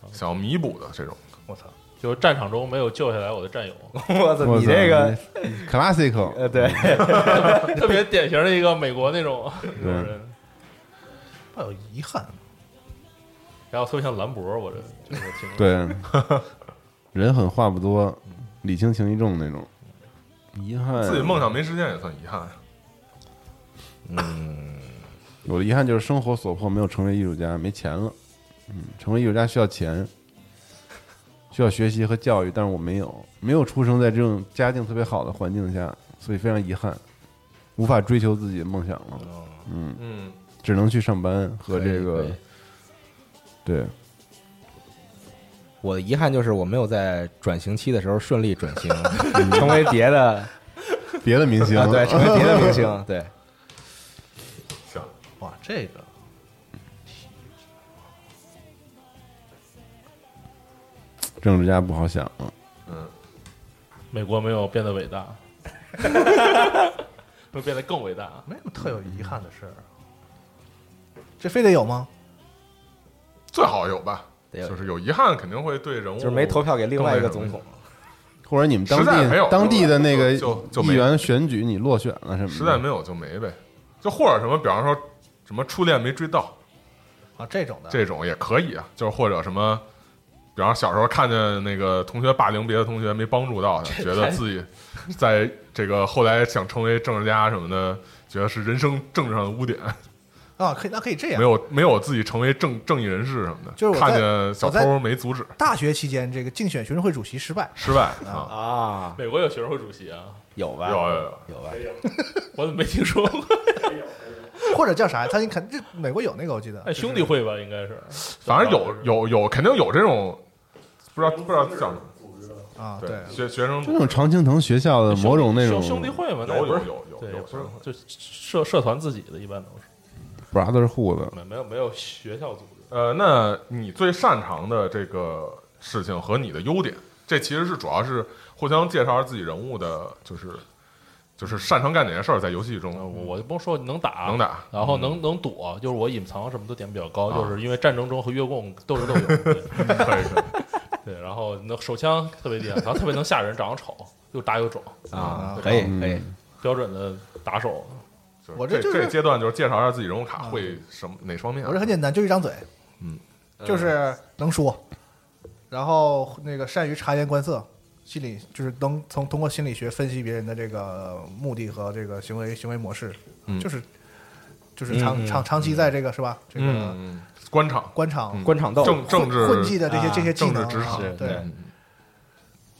情？想要弥补的这种？我操，就战场中没有救下来我的战友，[laughs] 我操，你这个 classical，呃，对，[laughs] 特别典型的一个美国那种那种人，抱有遗憾。然后特别像兰博，我这这个听对，人狠话不多，礼轻情意重那种。遗憾，自己梦想没实现也算遗憾。嗯，[coughs] 我的遗憾就是生活所迫，没有成为艺术家，没钱了。嗯，成为艺术家需要钱，需要学习和教育，但是我没有，没有出生在这种家境特别好的环境下，所以非常遗憾，无法追求自己的梦想了。嗯，嗯，只能去上班和这个对，我的遗憾就是我没有在转型期的时候顺利转型，[laughs] 成为别的别的明星啊，对，成为别的明星，[laughs] 对，这个。政治家不好想，美国没有变得伟大，[laughs] 会变得更伟大。没什么特有遗憾的事儿。这非得有吗？最好有吧，得有。就是有遗憾肯定会对人物就是没投票给另外一个总统，或者你们当实在没有地当地的那个就就就没议员选举你落选了什么的，实在没有就没呗，就或者什么，比方说什么初恋没追到啊，这种的，这种也可以啊，就是或者什么，比方小时候看见那个同学霸凌别的同学没帮助到他，觉得自己在这个后来想成为政治家什么的，觉得是人生政治上的污点，啊，可以，那可以这样没。有没有自己成为正正义人士什么的，就是看见小偷没阻止，大学期间，这个竞选学生会主席失败，失败啊，啊，美国有学生会主席啊，有吧？有有有，有吧？我怎么没听说过？或者叫啥？他你肯这美国有那个，我记得。哎，兄弟会吧，应该是。反正有有有肯定有这种，不知道不知道叫什么，啊，对对，学学生就那种常青藤学校的某种那种兄兄弟会嘛，不是有有有有，就社社团自己的，一般都是 brotherhood，没没有没有学校组织。呃，那你最擅长的这个事情和你的优点，这其实是主要是互相介绍自己人物的，就是就是擅长干哪些事儿，在游戏呃中我我就不用说能打，能打，然后能能躲，就是我隐藏什么都点比较高，啊就是因为战争中和越共斗智斗勇，[laughs] 对可以 [laughs] 对，然后那手枪特别厉害，然后特别能吓人，长得丑，又大又壮，啊，啊可以嗯可以，标准的打手。我这这这阶段就是介绍一下自己人物卡会什么哪方面啊，我这很简单，就一张嘴，嗯，就是能说，然后那个善于察言观色，心理就是能从通过心理学分析别人的这个目的和这个行为行为模式，嗯。就是就是长长长期在这个是吧？这个官场。官场嗯。官场斗。政政治混迹的这些啊这些技能啊政治职场对。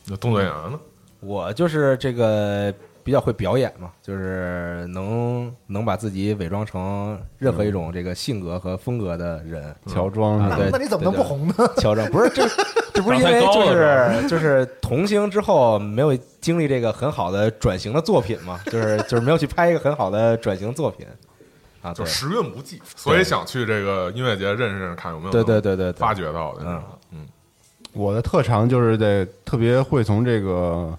那动作演员呢？我就是这个比较会表演嘛，就是能能把自己伪装成任何一种这个性格和风格的人，乔装啊对是吧？那你怎么能不红呢？乔装不是这 [laughs] 这不是因为就是就是童星之后没有经历这个很好的转型的作品嘛，就是就是没有去拍一个很好的转型作品啊，就时运不济，所以想去这个音乐节认识认识，看有没有对对对对对发掘到的，嗯嗯我的特长就是在特别会从这个，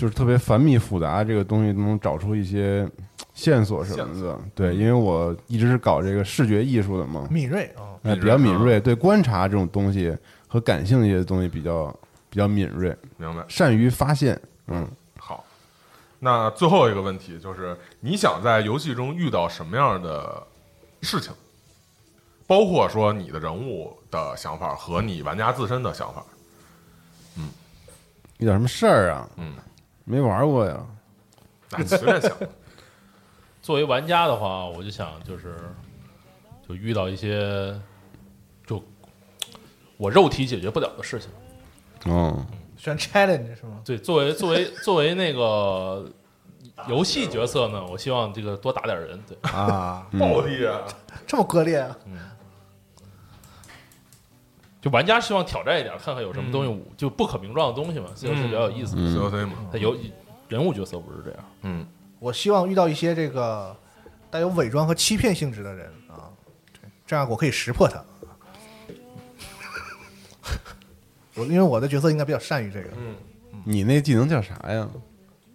就是特别繁密复杂这个东西能找出一些线索什么的。对，因为我一直是搞这个视觉艺术的嘛，敏锐啊，哎，比较敏锐，对观察这种东西和感性一些东西比较比较敏锐，明白。善于发现。嗯，好，那最后一个问题就是，你想在游戏中遇到什么样的事情？包括说你的人物的想法和你玩家自身的想法。嗯遇到什么事儿啊？嗯，没玩过呀。那你随便想。作为玩家的话，我就想就是就遇到一些就我肉体解决不了的事情。嗯，选 challenge 是吗？对，作为作为作为那个游戏角色呢，我希望这个多打点人。对，啊，暴力啊！这么割裂啊？就玩家希望挑战一点，看看有什么东西就不可名状的东西嘛，C O C 比较有意思。COC 嘛，它有人物角色不是这样。嗯，我希望遇到一些这个带有伪装和欺骗性质的人啊，这样我可以识破他。[laughs] 我因为我的角色应该比较善于这个，你那技能叫啥呀？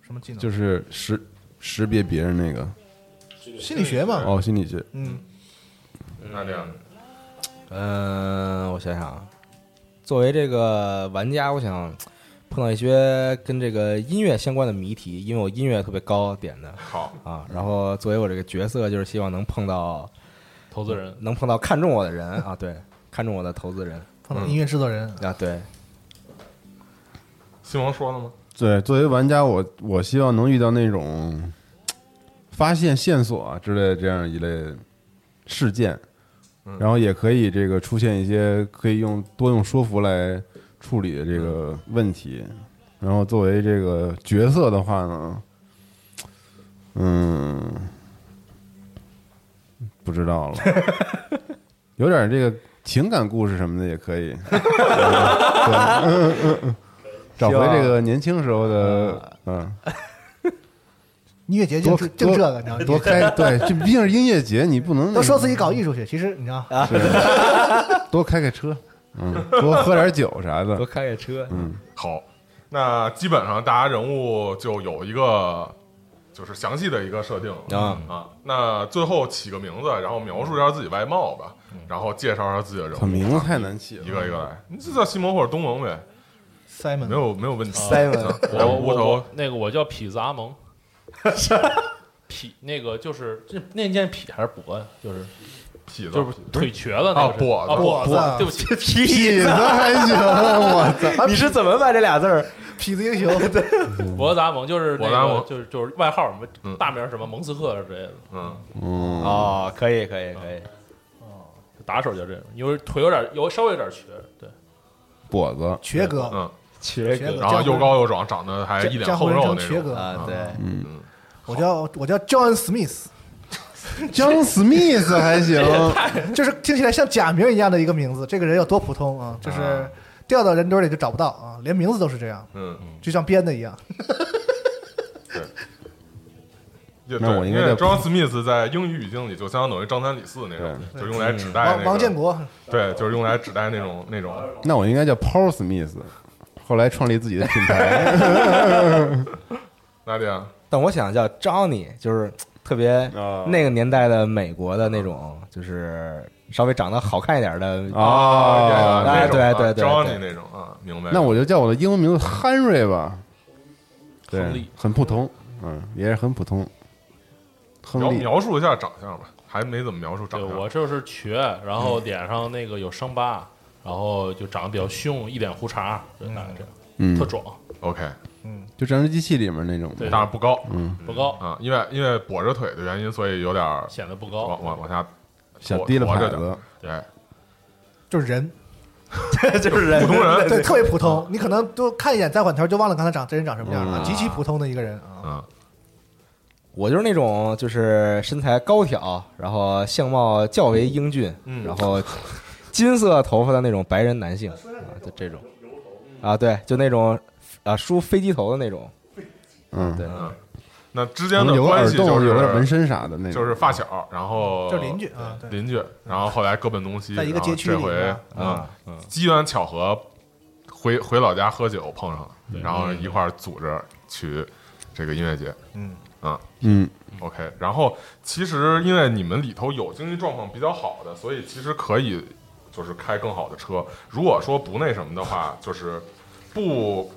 什么技能？就是识识别别人那个心理学嘛。哦，心理学。嗯，那这样，嗯，我想想啊，作为这个玩家，我想碰到一些跟这个音乐相关的谜题，因为我音乐特别高点的好，啊。然后作为我这个角色，就是希望能碰到投资人，能碰到看中我的人啊，对，看中我的投资人碰到音乐制作人，啊，对，新王说了吗？对，作为玩家，我我希望能遇到那种发现线索啊之类的这样一类事件，嗯然后也可以这个出现一些可以用多用说服来处理的这个问题。然后作为这个角色的话呢，嗯，不知道了，[laughs] 有点这个情感故事什么的也可以，嗯 [laughs] 对，嗯嗯嗯找回这个年轻时候的，嗯。音乐节就是就这个，你知道吗？多开对，这毕竟是音乐节，你不能那都说自己搞艺术去，其实你知道，[laughs] 多开开车，嗯，多喝点酒啥的。多，开开车，嗯，好，那基本上大家人物就有一个就是详细的一个设定啊啊。那最后起个名字，然后描述一下自己外貌吧，然后介绍一下自己的人物。可名字太难起了，一个一个来，你就叫西蒙或者东蒙呗，Simon。没有没有问题。Simon 我我我那个我叫痞子阿蒙，[laughs] 痞那个就是这那件痞还是跛呀？就是痞子，就是腿瘸子那啊个是跛子啊跛对不起，痞子 [laughs] 还行，我操，你是怎么把这俩字儿？[laughs] 痞子英雄，脖子阿蒙就是那脖子阿蒙个就是就是外号什么嗯大名什么蒙斯克之类的，嗯，嗯，哦，可以可以可以，打手就这种，因为腿有点有稍微有点瘸，对，跛子，瘸哥，嗯，瘸瘸哥然后又高又壮，长得还一脸江湖人横肉那种。称瘸哥，啊，对，嗯，我叫我叫 John Smith。John Smith 还行，[laughs] 就是听起来像假名一样的一个名字，这个人有多普通啊？就是啊掉到人堆里就找不到啊，连名字都是这样，嗯，就像编的一样。[laughs] 对那我应该叫因为 John Smith 在英语语境里就相当于张三李四那种，就用来指代那个王建国，对，就是用来指代那种那种。那我应该叫 Paul Smith，后来创立自己的品牌，哪里啊？但我想叫 Johnny，就是特别啊。那个年代的美国的那种，就是稍微长得好看一点的啊对对对对 Johnny 那种啊，明白。那我就叫我的英文名字 Henry 吧，对亨利，很普通，嗯，也是很普通，描，描述一下长相吧，还没怎么描述长对相。我就是瘸，然后脸上那个有伤疤，然后就长得比较凶，一脸胡茬，就大概这样，嗯。特，壮，OK，就战争机器里面那种，对当然不高嗯，不高，啊，因为因为跛着腿的原因，所以有点儿显得不高，往往往下小提了点牌子，对。哎，就是人，[laughs] 就是人普通人，对，特别普通，你可能都看一眼再缓头就忘了刚才长这人长什么样了，嗯。极其普通的一个人啊。嗯，我就是那种就是身材高挑，然后相貌较为英俊，嗯然后金色头发的那种白人男性啊，就这种啊，对，就那种啊梳飞机头的那种，嗯，对，嗯那之间的有个耳洞，关系就有点纹身啥的那种，就是发小，然后就邻居啊对邻居，然后后来各奔东西，在一个街区然后这回里啊机缘巧合回回老家喝酒碰上了，然后一块儿组织去这个音乐节。嗯啊嗯，，OK。然后其实因为你们里头有经济状况比较好的，所以其实可以就是开更好的车。如果说不那什么的话，就是不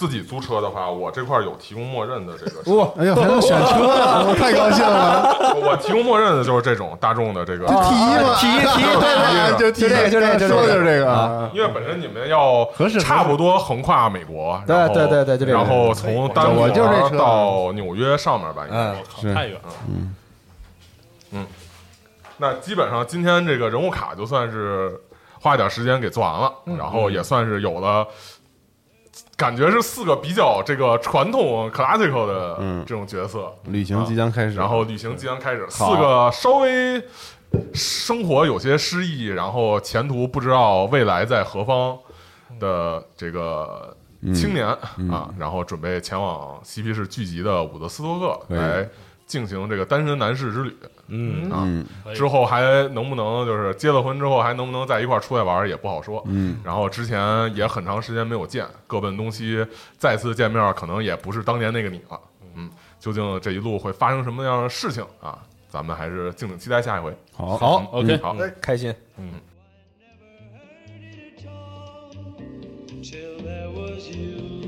自己租车的话，我这块儿有提供默认的这个车。哎呀，还能选车啊，我太高兴了，我提供默认的就是这种大众的这个。提嘛，提提 [laughs] 对对，就这个就这个就这个说的就是这个啊，因为本身你们要差不多横跨美国，对然后对对对就这个。然后从丹佛到纽约上面吧，应该嗯是。是。太远了，嗯。嗯。那基本上今天这个人物卡就算是花点时间给做完了，然后也算是有了。感觉是四个比较这个传统 classical 的嗯。这种角色，旅行即将开始，然后旅行即将开始，四个稍微生活有些失意，然后前途不知道未来在何方的这个青年、啊，然后准备前往嬉皮士聚集的伍德斯托克来进行这个单身男士之旅。嗯啊，之后还能不能就是结了婚之后还能不能在一块出来玩也不好说。嗯，然后之前也很长时间没有见，各奔东西，再次见面可能也不是当年那个你了。嗯，究竟这一路会发生什么样的事情啊？咱们还是敬请期待下一回。好，好，OK，好，开心，嗯。Till there was you.